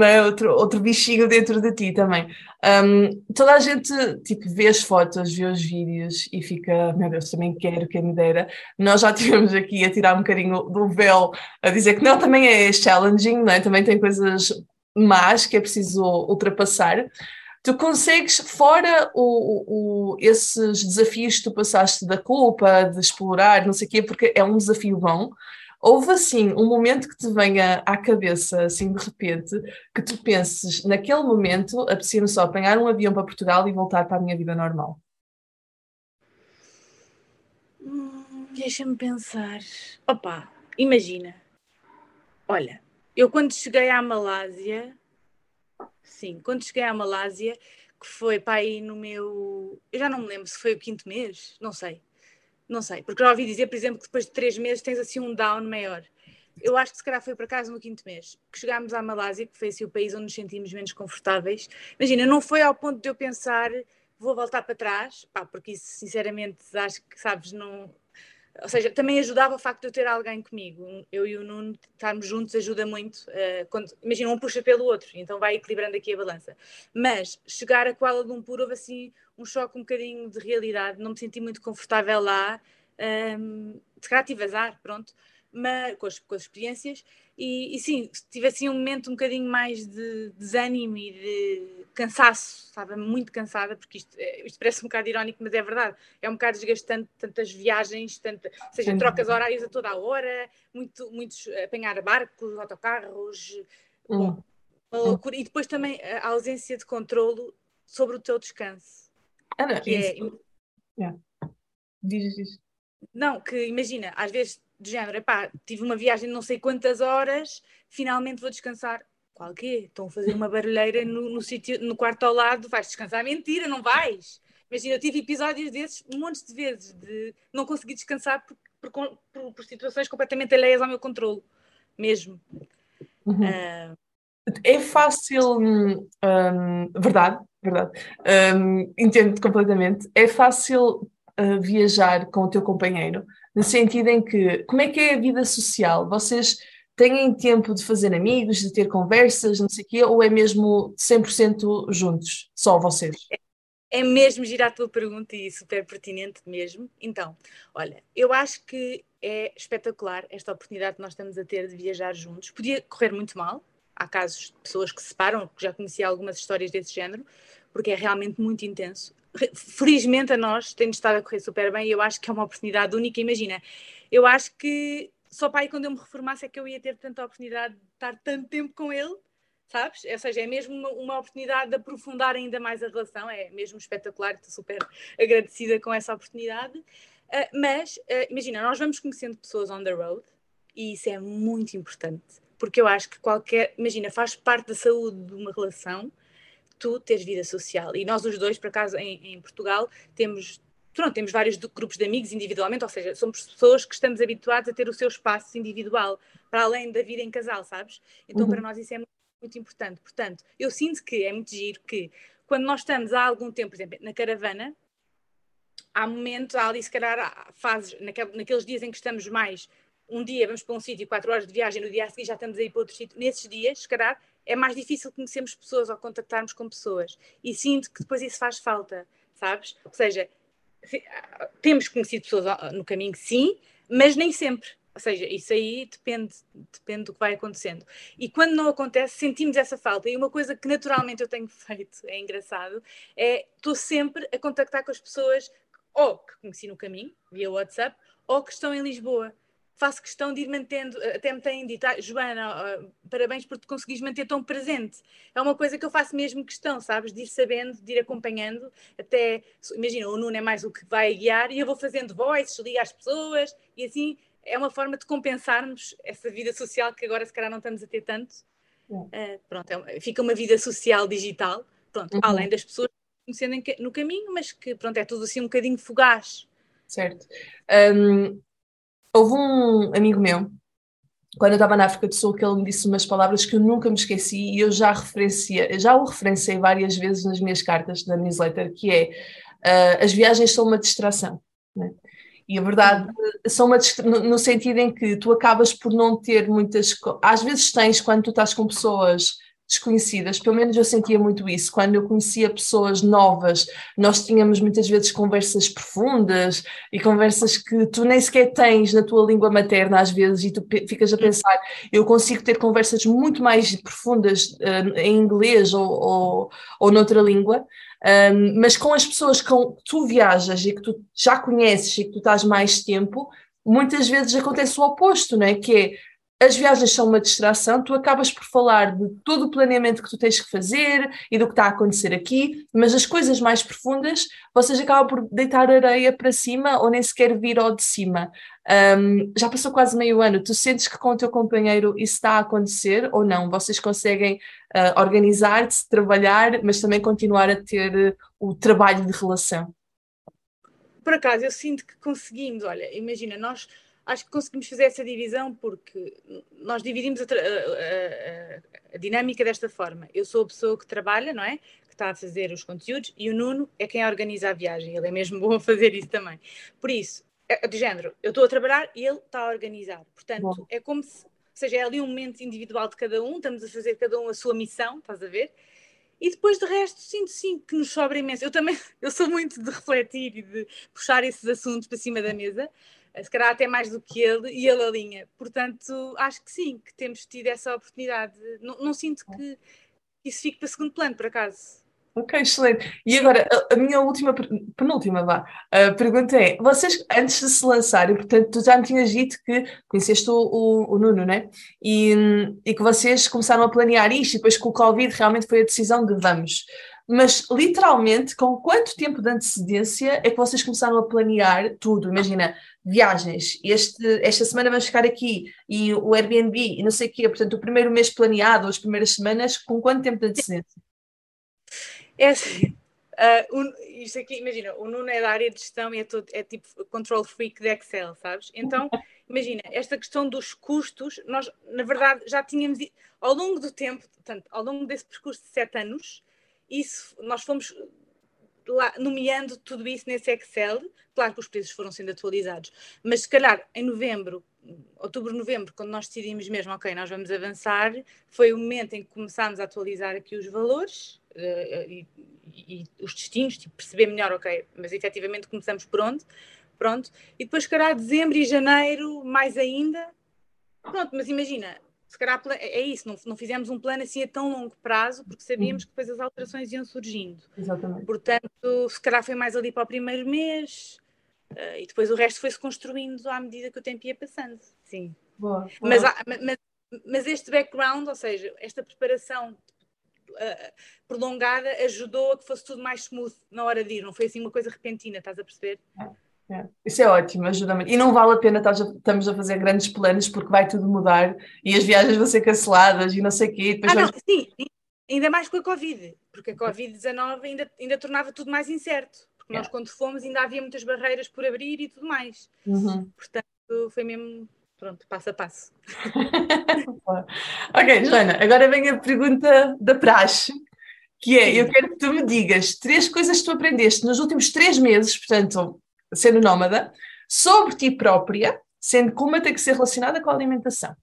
é? outro, outro bichinho dentro de ti também. Um, toda a gente tipo, vê as fotos, vê os vídeos e fica, meu Deus, também quero, quem me dera. Nós já <laughs> tivemos aqui a tirar um bocadinho do véu, a dizer que não, também é challenging, não é? também tem coisas más que é preciso ultrapassar. Tu consegues, fora o, o, esses desafios que tu passaste da culpa, de explorar, não sei o quê, porque é um desafio bom, Houve assim um momento que te venha à cabeça, assim de repente, que tu penses, naquele momento, apetecia-me só apanhar um avião para Portugal e voltar para a minha vida normal? Hum, Deixa-me pensar. Opa, imagina. Olha, eu quando cheguei à Malásia, sim, quando cheguei à Malásia, que foi para aí no meu. Eu já não me lembro se foi o quinto mês, não sei. Não sei, porque já ouvi dizer, por exemplo, que depois de três meses tens assim um down maior. Eu acho que se calhar foi para casa no quinto mês, que chegámos à Malásia, que foi assim o país onde nos sentimos menos confortáveis. Imagina, não foi ao ponto de eu pensar vou voltar para trás, pá, porque isso sinceramente acho que sabes, não, ou seja, também ajudava o facto de eu ter alguém comigo. Eu e o Nuno estarmos juntos ajuda muito. Uh, quando, imagina, um puxa pelo outro, então vai equilibrando aqui a balança. Mas chegar a Kuala Lumpur houve assim um choque um bocadinho de realidade, não me senti muito confortável lá. Um, se calhar tive azar, pronto mas, com, as, com as experiências, e, e, sim, tive assim um momento um bocadinho mais de desânimo e de cansaço, estava muito cansada, porque isto, eh, isto parece um bocado irónico, mas é verdade, é um bocado desgastante, tantas viagens, tanta, seja, trocas horárias a toda a hora, muito, muitos apanhar barcos, autocarros, hum. bom, uma loucura, e depois também a ausência de controlo sobre o teu descanso. Ah, não, que é isso. é... Yeah. Diz, diz. Não, que imagina, às vezes do género, epá, tive uma viagem de não sei quantas horas, finalmente vou descansar. Qual quê? Estão a fazer uma barulheira no, no, sítio, no quarto ao lado, vais descansar? Mentira, não vais! Imagina, eu tive episódios desses montes de vezes, de não conseguir descansar por, por, por, por situações completamente alheias ao meu controle, mesmo. Uhum. Uh... É fácil, hum, verdade, verdade, um, entendo completamente. É fácil uh, viajar com o teu companheiro, no sentido em que, como é que é a vida social? Vocês têm tempo de fazer amigos, de ter conversas, não sei o quê, ou é mesmo 100% juntos, só vocês? É mesmo girar a tua pergunta e super pertinente mesmo. Então, olha, eu acho que é espetacular esta oportunidade que nós estamos a ter de viajar juntos. Podia correr muito mal, há casos de pessoas que se separam, já conheci algumas histórias desse género, porque é realmente muito intenso felizmente a nós tem estado a correr super bem e eu acho que é uma oportunidade única. Imagina, eu acho que só para aí quando eu me reformasse é que eu ia ter tanta oportunidade de estar tanto tempo com ele, sabes? Ou seja, é mesmo uma, uma oportunidade de aprofundar ainda mais a relação, é mesmo espetacular, estou super agradecida com essa oportunidade. Uh, mas, uh, imagina, nós vamos conhecendo pessoas on the road e isso é muito importante, porque eu acho que qualquer, imagina, faz parte da saúde de uma relação tu teres vida social. E nós os dois, por acaso, em, em Portugal, temos pronto, temos vários grupos de amigos individualmente, ou seja, somos pessoas que estamos habituados a ter o seu espaço individual, para além da vida em casal, sabes? Então, uhum. para nós isso é muito, muito, importante. Portanto, eu sinto que é muito giro que, quando nós estamos há algum tempo, por exemplo, na caravana, há momentos, há ali se calhar fases, naquele, naqueles dias em que estamos mais, um dia vamos para um sítio, quatro horas de viagem, no dia a seguir já estamos aí para outro sítio, nesses dias, se calhar, é mais difícil conhecermos pessoas ou contactarmos com pessoas. E sinto que depois isso faz falta, sabes? Ou seja, temos conhecido pessoas no caminho, sim, mas nem sempre. Ou seja, isso aí depende, depende do que vai acontecendo. E quando não acontece, sentimos essa falta. E uma coisa que naturalmente eu tenho <laughs> feito, é engraçado, é estou sempre a contactar com as pessoas ou que conheci no caminho, via WhatsApp, ou que estão em Lisboa faço questão de ir mantendo, até me têm dito, ah, Joana, parabéns por te conseguires manter tão presente. É uma coisa que eu faço mesmo questão, sabes? De ir sabendo, de ir acompanhando, até, imagina, o Nuno é mais o que vai guiar e eu vou fazendo voices, ligo às pessoas e assim é uma forma de compensarmos essa vida social que agora se calhar não estamos a ter tanto. Uh, pronto, é, fica uma vida social digital, pronto, uhum. além das pessoas conhecendo no caminho, mas que pronto, é tudo assim um bocadinho fugaz. Certo. Um, Houve um amigo meu, quando eu estava na África do Sul, que ele me disse umas palavras que eu nunca me esqueci e eu já já o referenciei várias vezes nas minhas cartas da newsletter, que é uh, as viagens são uma distração. Né? E a verdade são uma no sentido em que tu acabas por não ter muitas. Às vezes tens quando tu estás com pessoas desconhecidas, pelo menos eu sentia muito isso. Quando eu conhecia pessoas novas, nós tínhamos muitas vezes conversas profundas e conversas que tu nem sequer tens na tua língua materna, às vezes, e tu ficas a hum. pensar: eu consigo ter conversas muito mais profundas uh, em inglês ou, ou, ou noutra língua. Um, mas com as pessoas que tu viajas e que tu já conheces e que tu estás mais tempo, muitas vezes acontece o oposto, não é? Que é as viagens são uma distração, tu acabas por falar de todo o planeamento que tu tens que fazer e do que está a acontecer aqui, mas as coisas mais profundas, vocês acabam por deitar areia para cima ou nem sequer vir ao de cima. Um, já passou quase meio ano, tu sentes que com o teu companheiro isso está a acontecer ou não? Vocês conseguem uh, organizar-se, trabalhar, mas também continuar a ter o trabalho de relação? Por acaso, eu sinto que conseguimos, olha, imagina, nós acho que conseguimos fazer essa divisão porque nós dividimos a, a, a, a, dinâmica desta forma. Eu sou a pessoa que trabalha, não é? Que está a fazer os conteúdos e o Nuno é quem organiza a viagem. Ele é mesmo bom a fazer isso também. Por isso, é, de género, eu estou a trabalhar e ele está a organizar. Portanto, bom. é como se, seja, é ali um momento individual de cada um, estamos a fazer cada um a sua missão, estás a ver? E depois de resto, sinto sim que nos sobra imenso. Eu também, <laughs> eu sou muito de refletir e de puxar esses assuntos para cima da mesa, se calhar até mais do que ele, e ele alinha. Portanto, acho que sim, que temos tido essa oportunidade. Não, não sinto que isso fique para segundo plano, por acaso. Ok, excelente. E agora, a, a minha última, penúltima vá, a pergunta é: vocês, antes de se lançarem, portanto, tu já me tinhas dito que conheceste o, o, o Nuno, né? E, e que vocês começaram a planear isto, e depois com o Covid realmente foi a decisão de vamos mas literalmente, com quanto tempo de antecedência é que vocês começaram a planear tudo? Imagina, viagens, este, esta semana vamos ficar aqui, e o Airbnb, e não sei o quê, portanto, o primeiro mês planeado, ou as primeiras semanas, com quanto tempo de antecedência? É assim, uh, um, isto aqui, imagina, o Nuno é da área de gestão e é, todo, é tipo control freak de Excel, sabes? Então, imagina, esta questão dos custos, nós, na verdade, já tínhamos, ao longo do tempo, portanto, ao longo desse percurso de sete anos, isso, nós fomos lá, nomeando tudo isso nesse Excel. Claro que os preços foram sendo atualizados, mas se calhar em novembro, outubro, novembro, quando nós decidimos mesmo, ok, nós vamos avançar, foi o momento em que começámos a atualizar aqui os valores uh, e, e, os destinos, tipo, perceber melhor, ok, mas efetivamente começamos por onde? Pronto. E depois, se calhar, dezembro e janeiro, mais ainda. Pronto, mas imagina, se calhar é, isso, não, não fizemos um plano assim a tão longo prazo, porque sabíamos que depois as alterações iam surgindo. Exatamente. Portanto, se calhar foi mais ali para o primeiro mês uh, e depois o resto foi-se construindo à medida que o tempo ia passando. Sim. Boa, boa. Mas, mas, mas, este background, ou seja, esta preparação uh, prolongada ajudou a que fosse tudo mais smooth na hora de ir, não foi assim uma coisa repentina, estás a perceber? É. É. Isso é ótimo, ajuda-me. E não vale a pena estamos a fazer grandes planos porque vai tudo mudar e as viagens vão ser canceladas e não sei o quê. Ah, não, sim, ainda mais com a Covid, porque a Covid-19 ainda, ainda tornava tudo mais incerto. Porque nós, quando fomos, ainda havia muitas barreiras por abrir e tudo mais. Uhum. Portanto, foi mesmo, pronto, passo a passo. <laughs> ok, Joana, agora vem a pergunta da praxe. Que é, eu quero que tu me digas três coisas que tu aprendeste nos últimos três meses, portanto, sendo nómada, sobre ti própria, sendo que uma tem que ser relacionada com a alimentação.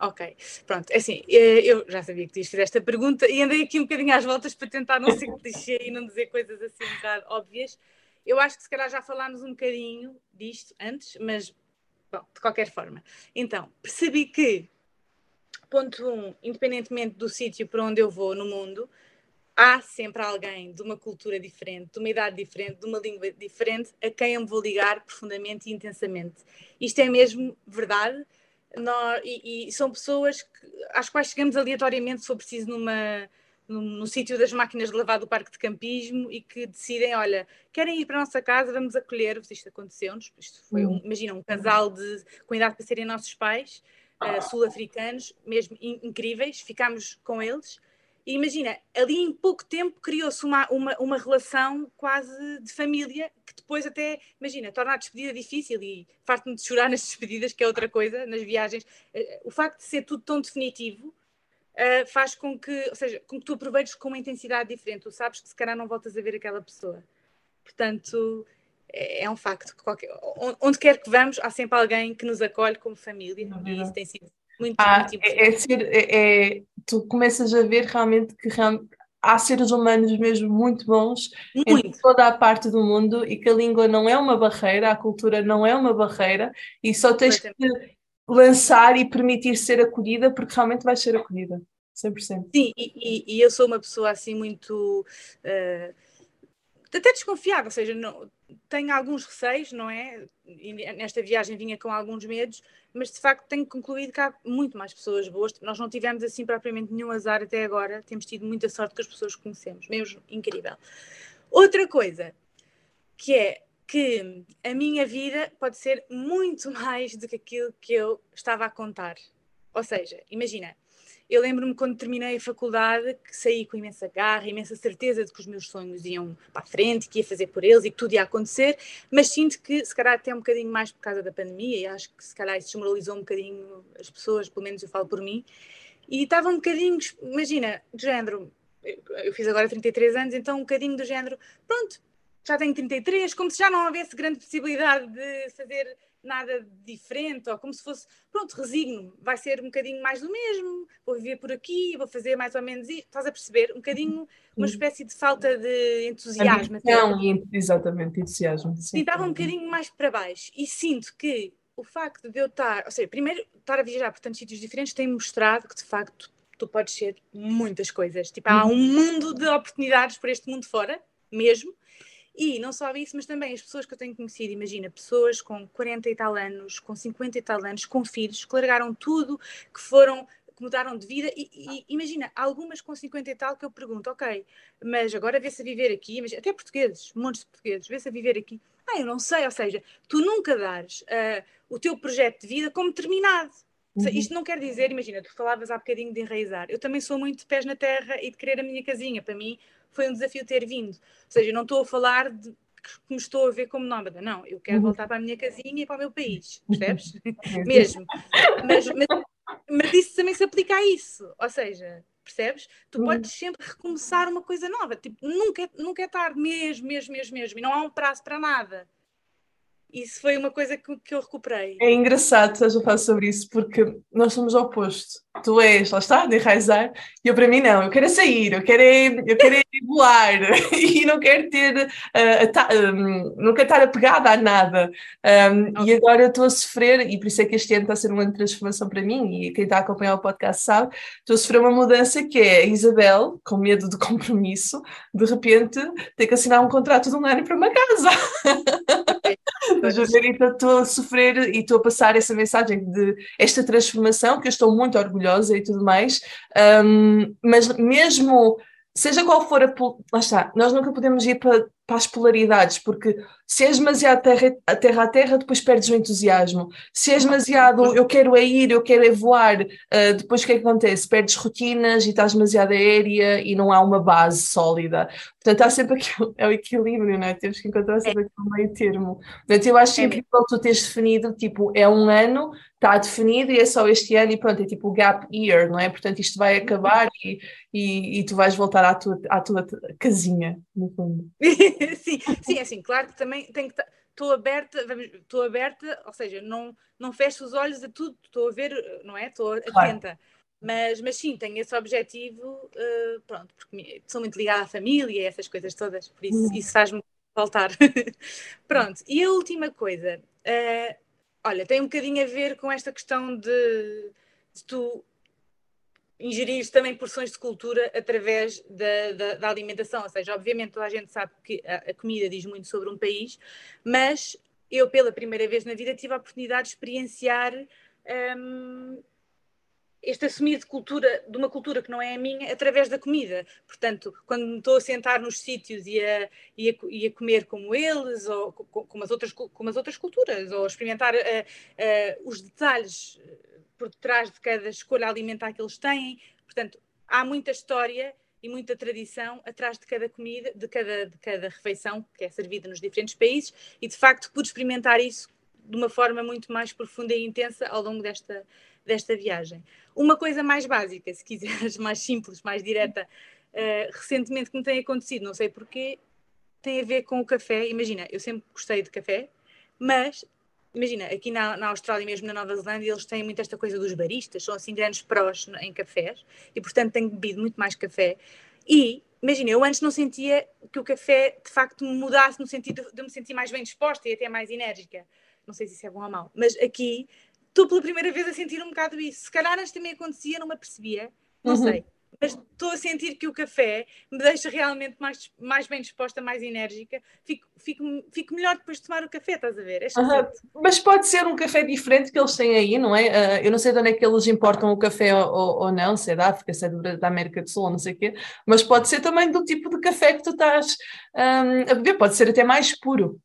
Ok, pronto, é assim, eh, eu já sabia que tu ias fazer esta pergunta e andei aqui um bocadinho às voltas para tentar não ser <laughs> clichê e não dizer coisas assim um bocado óbvias. Eu acho que se calhar já falámos um bocadinho disto antes, mas Bom, de qualquer forma. Então, percebi que, ponto um, independentemente do sítio para onde eu vou no mundo, há sempre alguém de uma cultura diferente, de uma idade diferente, de uma língua diferente, a quem eu me vou ligar profundamente e intensamente. Isto é mesmo verdade. Nós, e, e, são pessoas que, às quais chegamos aleatoriamente, se for preciso, numa, no, no sítio das máquinas de lavar do parque de campismo e que decidem, olha, querem ir para a nossa casa, vamos acolher-vos. Isto aconteceu-nos. Isto foi, um, imagina, um casal de, com idade para serem nossos pais, uh, sul-africanos, mesmo in, incríveis. Ficámos com eles e imagina, ali em pouco tempo criou-se uma, uma, uma relação quase de família, que depois até, imagina, torna a despedida difícil e farto-me de chorar <laughs> nas despedidas, que é outra coisa, nas viagens. Eh, o facto de ser tudo tão definitivo uh, faz com que, ou seja, com que tu aproveites com uma intensidade diferente. Tu sabes que se calhar não voltas a ver aquela pessoa. Portanto, é, é um facto. Que qualquer, onde quer que vamos, há sempre alguém que nos acolhe como família. E isso tem sido muito, ah, muito importante. É, é ser, é, é, tu começas a ver realmente que há seres humanos mesmo muito bons muito. em toda a parte do mundo e que a língua não é uma barreira, a cultura não é uma barreira e só tens que lançar e permitir ser acolhida porque realmente vais ser acolhida, 100%. Sim, e, e, e eu sou uma pessoa assim muito... Uh, até desconfiada, ou seja, não, tenho alguns receios, não é? E nesta viagem vinha com alguns medos, mas de facto tenho concluído que há muito mais pessoas boas. Nós não tivemos assim propriamente nenhum azar até agora, temos tido muita sorte com as pessoas que conhecemos, mesmo incrível. Outra coisa que é que a minha vida pode ser muito <laughs> mais do que aquilo que eu estava a contar. Ou seja, imagina, eu lembro-me quando terminei a faculdade que saí com imensa garra, imensa certeza de que os meus sonhos iam para a frente, que ia fazer por eles e que tudo ia acontecer, mas sinto que se calhar até um bocadinho mais por causa da pandemia e acho que se calhar isso desmoralizou um bocadinho as pessoas, pelo menos eu falo por mim, e estava um bocadinho, imagina, do género, eu fiz agora 33 anos, então um bocadinho do género, pronto, já tenho 33, como se já não houvesse grande possibilidade de fazer nada diferente, ou como se fosse, pronto, resigno, vai ser um bocadinho mais do mesmo, vou viver por aqui, vou fazer mais ou menos isso, estás a perceber? Um bocadinho, uma espécie de falta de entusiasmo. Não, exatamente, entusiasmo. Sim, estava um bocadinho mais para baixo e sinto que o facto de eu estar, ou seja, primeiro estar a viajar por tantos sítios diferentes tem mostrado que de facto tu podes ser muitas coisas, tipo, há um mundo de oportunidades por este mundo fora, mesmo, e não só isso, mas também as pessoas que eu tenho conhecido, imagina, pessoas com 40 e tal anos, com 50 e tal anos, com filhos, que largaram tudo, que foram, que mudaram de vida, e, e imagina, algumas com 50 e tal que eu pergunto, ok, mas agora vê-se a viver aqui, mas até portugueses, montes de portugueses, vê-se a viver aqui. Ah, eu não sei, ou seja, tu nunca dares uh, o teu projeto de vida como terminado. Uhum. Isto não quer dizer, imagina, tu falavas há bocadinho de enraizar. Eu também sou muito de pés na terra e de querer a minha casinha. Para mim, foi um desafio ter vindo. Ou seja, eu não estou a falar de que me estou a ver como nómada, não, eu quero uhum. voltar para a minha casinha e para o meu país, percebes? <laughs> Mesmo. Mas, mas, mas, isso também se aplica a isso, ou seja, percebes? Tu uhum. podes sempre recomeçar uma coisa nova, tipo, nunca, é, nunca é tarde, mesmo, mesmo, mesmo, mesmo, e não há um prazo para nada. Isso foi uma coisa que, que eu recuperei. É engraçado que estás a falar sobre isso, porque nós somos oposto. Tu és, lá está, de enraizar, e eu para mim não, eu quero é sair, eu quero é, eu quero é <laughs> voar, e não quero ter, uh, um, não quero estar apegada a nada. Um, okay. E agora eu estou a sofrer, e por isso é que este ano está a ser uma transformação para mim, e quem está a acompanhar o podcast sabe, estou a sofrer uma mudança que é a Isabel, com medo do <laughs> compromisso, de repente ter que assinar um contrato de um ano para uma casa. Estás a ver? Então estou a sofrer e estou a passar essa mensagem de esta transformação, que eu estou muito orgulhosa e tudo mais, um, mas mesmo seja qual for a. Lá está, nós nunca podemos ir para, para as polaridades, porque se és demasiado terra a, terra a terra, depois perdes o entusiasmo. Se és demasiado eu quero é ir, eu quero é voar, uh, depois o que é que acontece? Perdes rotinas e estás demasiado aérea e não há uma base sólida. Portanto, há sempre aquilo, é o equilíbrio, não é? Temos que encontrar sempre é. aquele meio termo. Portanto, eu acho é. incrível tu teres definido, tipo, é um ano, está definido e é só este ano e pronto, é tipo gap year, não é? Portanto, isto vai acabar e, e, e tu vais voltar à tua, à tua casinha, no fundo. <laughs> <laughs> sim, sim, é assim, claro que também tem que estou aberta, estou aberta, ou seja, não, não fecho os olhos a tudo, estou a ver, não é? Estou atenta. Claro. Mas, mas sim, tenho esse objetivo, uh, pronto, porque sou muito ligada à família e essas coisas todas, por isso uhum. isso faz-me voltar. <laughs> pronto, e a última coisa, uh, olha, tem um bocadinho a ver com esta questão de, de tu ingerir também porções de cultura através da, da, da, alimentação. Ou seja, obviamente toda a gente sabe que a, a, comida diz muito sobre um país, mas eu, pela primeira vez na vida, tive a oportunidade de experienciar um, este assumir de cultura, de uma cultura que não é a minha, através da comida. Portanto, quando me estou a sentar nos sítios e a, e a, e a comer como eles, ou como as outras, as outras culturas, ou experimentar uh, uh, os detalhes por detrás de cada escolha alimentar que eles têm. Portanto, há muita história e muita tradição atrás de cada comida, de cada, de cada refeição que é servida nos diferentes países, e de facto pude experimentar isso de uma forma muito mais profunda e intensa ao longo desta, desta viagem. Uma coisa mais básica, se quiseres, <laughs> mais simples, mais direta, uh, recentemente que me tem acontecido, não sei porquê, tem a ver com o café. Imagina, eu sempre gostei de café, mas imagina, aqui na, na Austrália, mesmo na Nova Zelândia, eles têm muito esta coisa dos baristas, são assim grandes prós em cafés e, portanto, tenho bebido muito mais café. E, imagina, eu antes não sentia que o café de facto me mudasse no sentido de me sentir mais bem disposta e até mais enérgica. Não sei se isso é bom ou mau, mas aqui estou pela primeira vez a sentir um bocado isso. Se calhar antes também acontecia, não me apercebia, não uhum. sei mas estou a sentir que o café me deixa realmente mais, mais bem disposta, mais enérgica. Fico, fico, fico melhor depois de tomar o café, estás a ver? É mas pode ser um café diferente que eles têm aí, não é? Uh, eu não sei de onde é que eles importam o café ou, ou não, se é da África, se é da América do Sul, não sei o quê, mas pode ser também do tipo de café que tu estás um, a beber, pode ser até mais puro.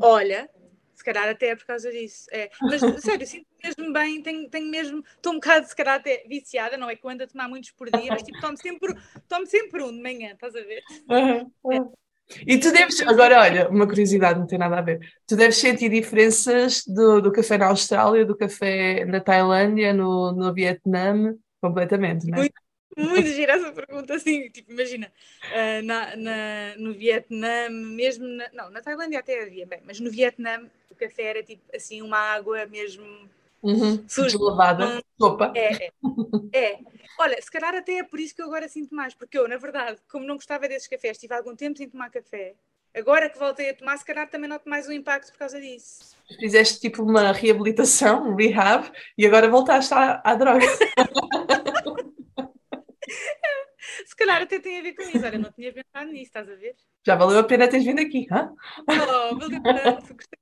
Olha, se calhar até é por causa disso. É. Mas, sério, sinto mesmo bem, tenho, tenho mesmo, estou um bocado, se calhar, até viciada, não é que eu ando a tomar muitos por dia, mas tipo, tomo sempre, tomo sempre um de manhã, estás a ver? E tu deves, agora olha, uma curiosidade, não tem nada a ver. Tu deves sentir diferenças do, do café na Austrália, do café na Tailândia, no, no Vietnã, completamente, não é? Muito, muito gira essa pergunta, assim, tipo, imagina, uh, na, na, no Vietnã, mesmo, na, não, na Tailândia até havia, bem, mas no Vietnã o café era tipo, assim, uma água mesmo Uhum, suja. Lavada, sopa. É, é, é. Olha, se calhar até é por isso que eu agora sinto mais, porque eu, na verdade, como não gostava desses cafés, tive algum tempo sem tomar café. Agora que voltei a tomar, se calhar também noto mais o impacto por causa disso. Fizeste tipo uma reabilitação, um rehab, e agora voltaste à, à droga. <laughs> se calhar até tem a ver com isso. Olha, não tinha pensado nisso, estás a ver? Já valeu a pena teres vindo aqui, hã? Oh, valeu tanto, gostei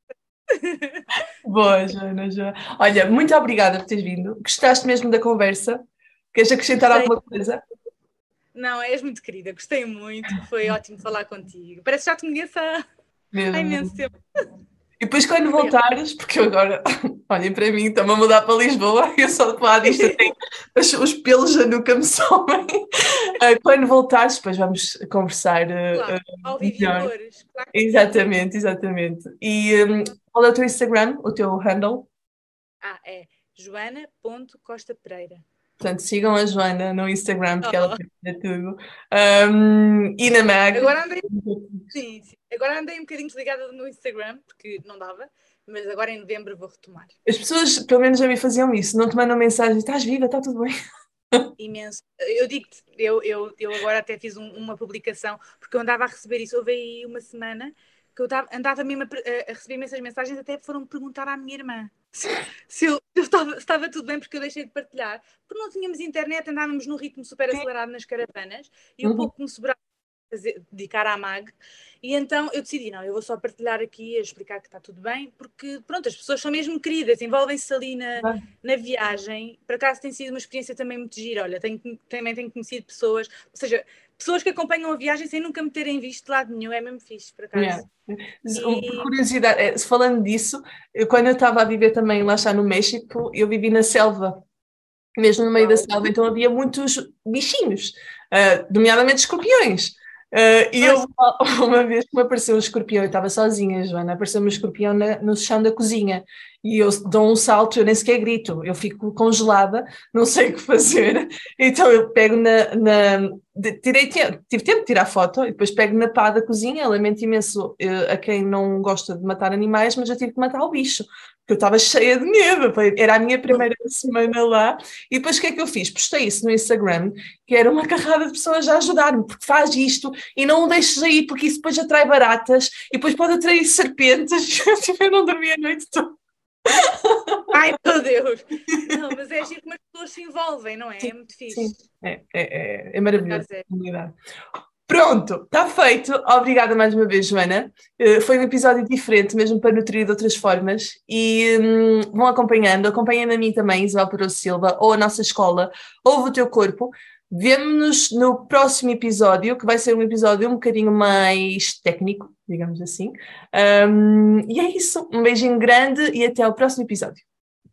<laughs> Boa, Joana, Joana. Olha, muito obrigada por teres vindo. Gostaste mesmo da conversa? Queres acrescentar gostei. alguma coisa? Não, és muito querida, gostei muito, foi ótimo falar contigo. Parece que já te conheço há, há imenso tempo. E depois quando voltares, porque eu agora, <laughs> olhem para mim, estou-me a mudar para Lisboa, <laughs> eu só de falar disto tenho os pelos já nunca me <laughs> somem. Uh, quando voltares, depois vamos conversar. Uh, claro, uh, ao claro exatamente, exatamente. E um, qual é o teu Instagram, o teu handle? Ah, é joana.costapereira. Portanto, sigam a Joana no Instagram, porque oh. ela tem tudo. Um, e na Mag. Agora andei, sim, sim. agora andei um bocadinho desligada no Instagram, porque não dava, mas agora em novembro vou retomar. As pessoas, pelo menos, já me faziam isso. Não te mandam mensagem, estás viva, está tudo bem. <laughs> Imenso. Eu digo-te, eu, eu, eu agora até fiz um, uma publicação, porque eu andava a receber isso, houve aí uma semana que eu andava mesmo a, a, receber imensas mensagens, até foram perguntar à minha irmã se, eu, eu estava, estava, tudo bem porque eu deixei de partilhar, porque não tínhamos internet, andávamos num ritmo super acelerado nas caravanas e uhum. um pouco que me sobrava fazer, dedicar à MAG. E então eu decidi, não, eu vou só partilhar aqui, a explicar que está tudo bem, porque pronto, as pessoas são mesmo queridas, envolvem-se ali na, na viagem. Por acaso tem sido uma experiência também muito gira. Olha, tenho, também tenho conhecido pessoas, ou seja, pessoas que acompanham a viagem sem nunca me terem visto de lado nenhum, é mesmo fixe, por acaso. Yeah. E... Curiosidade, é, falando disso, eu, quando eu estava a viver também lá está no México, eu vivi na selva, mesmo no meio da selva, então havia muitos bichinhos, uh, nomeadamente escorpiões. Uh, e eu, <laughs> uma vez que me apareceu um escorpião, eu estava sozinha, Joana, apareceu um escorpião na, no chão da cozinha e eu dou um salto, eu nem sequer grito, eu fico congelada, não sei o que fazer, <laughs> então eu pego na. na tirei, tive tempo de tirar foto e depois pego na pá da cozinha, lamento imenso uh, a quem não gosta de matar animais, mas eu tive que matar o bicho eu estava cheia de medo, era a minha primeira semana lá, e depois o que é que eu fiz? Postei isso no Instagram, que era uma carrada de pessoas a ajudar-me, porque faz isto e não o deixes aí, porque isso depois atrai baratas e depois pode atrair serpentes, <laughs> eu não dormi a noite toda. Ai, meu Deus! Não, mas é giro como as pessoas se envolvem, não é? Sim, é muito fixe. Sim, é, é, é, é maravilhoso. É. Pronto, está feito. Obrigada mais uma vez, Joana. Uh, foi um episódio diferente, mesmo para nutrir de outras formas. E um, vão acompanhando, acompanhando a mim também, Isabel Peroso Silva, ou a nossa escola, Ouve o Teu Corpo. Vemo-nos no próximo episódio, que vai ser um episódio um bocadinho mais técnico, digamos assim. Um, e é isso. Um beijinho grande e até ao próximo episódio.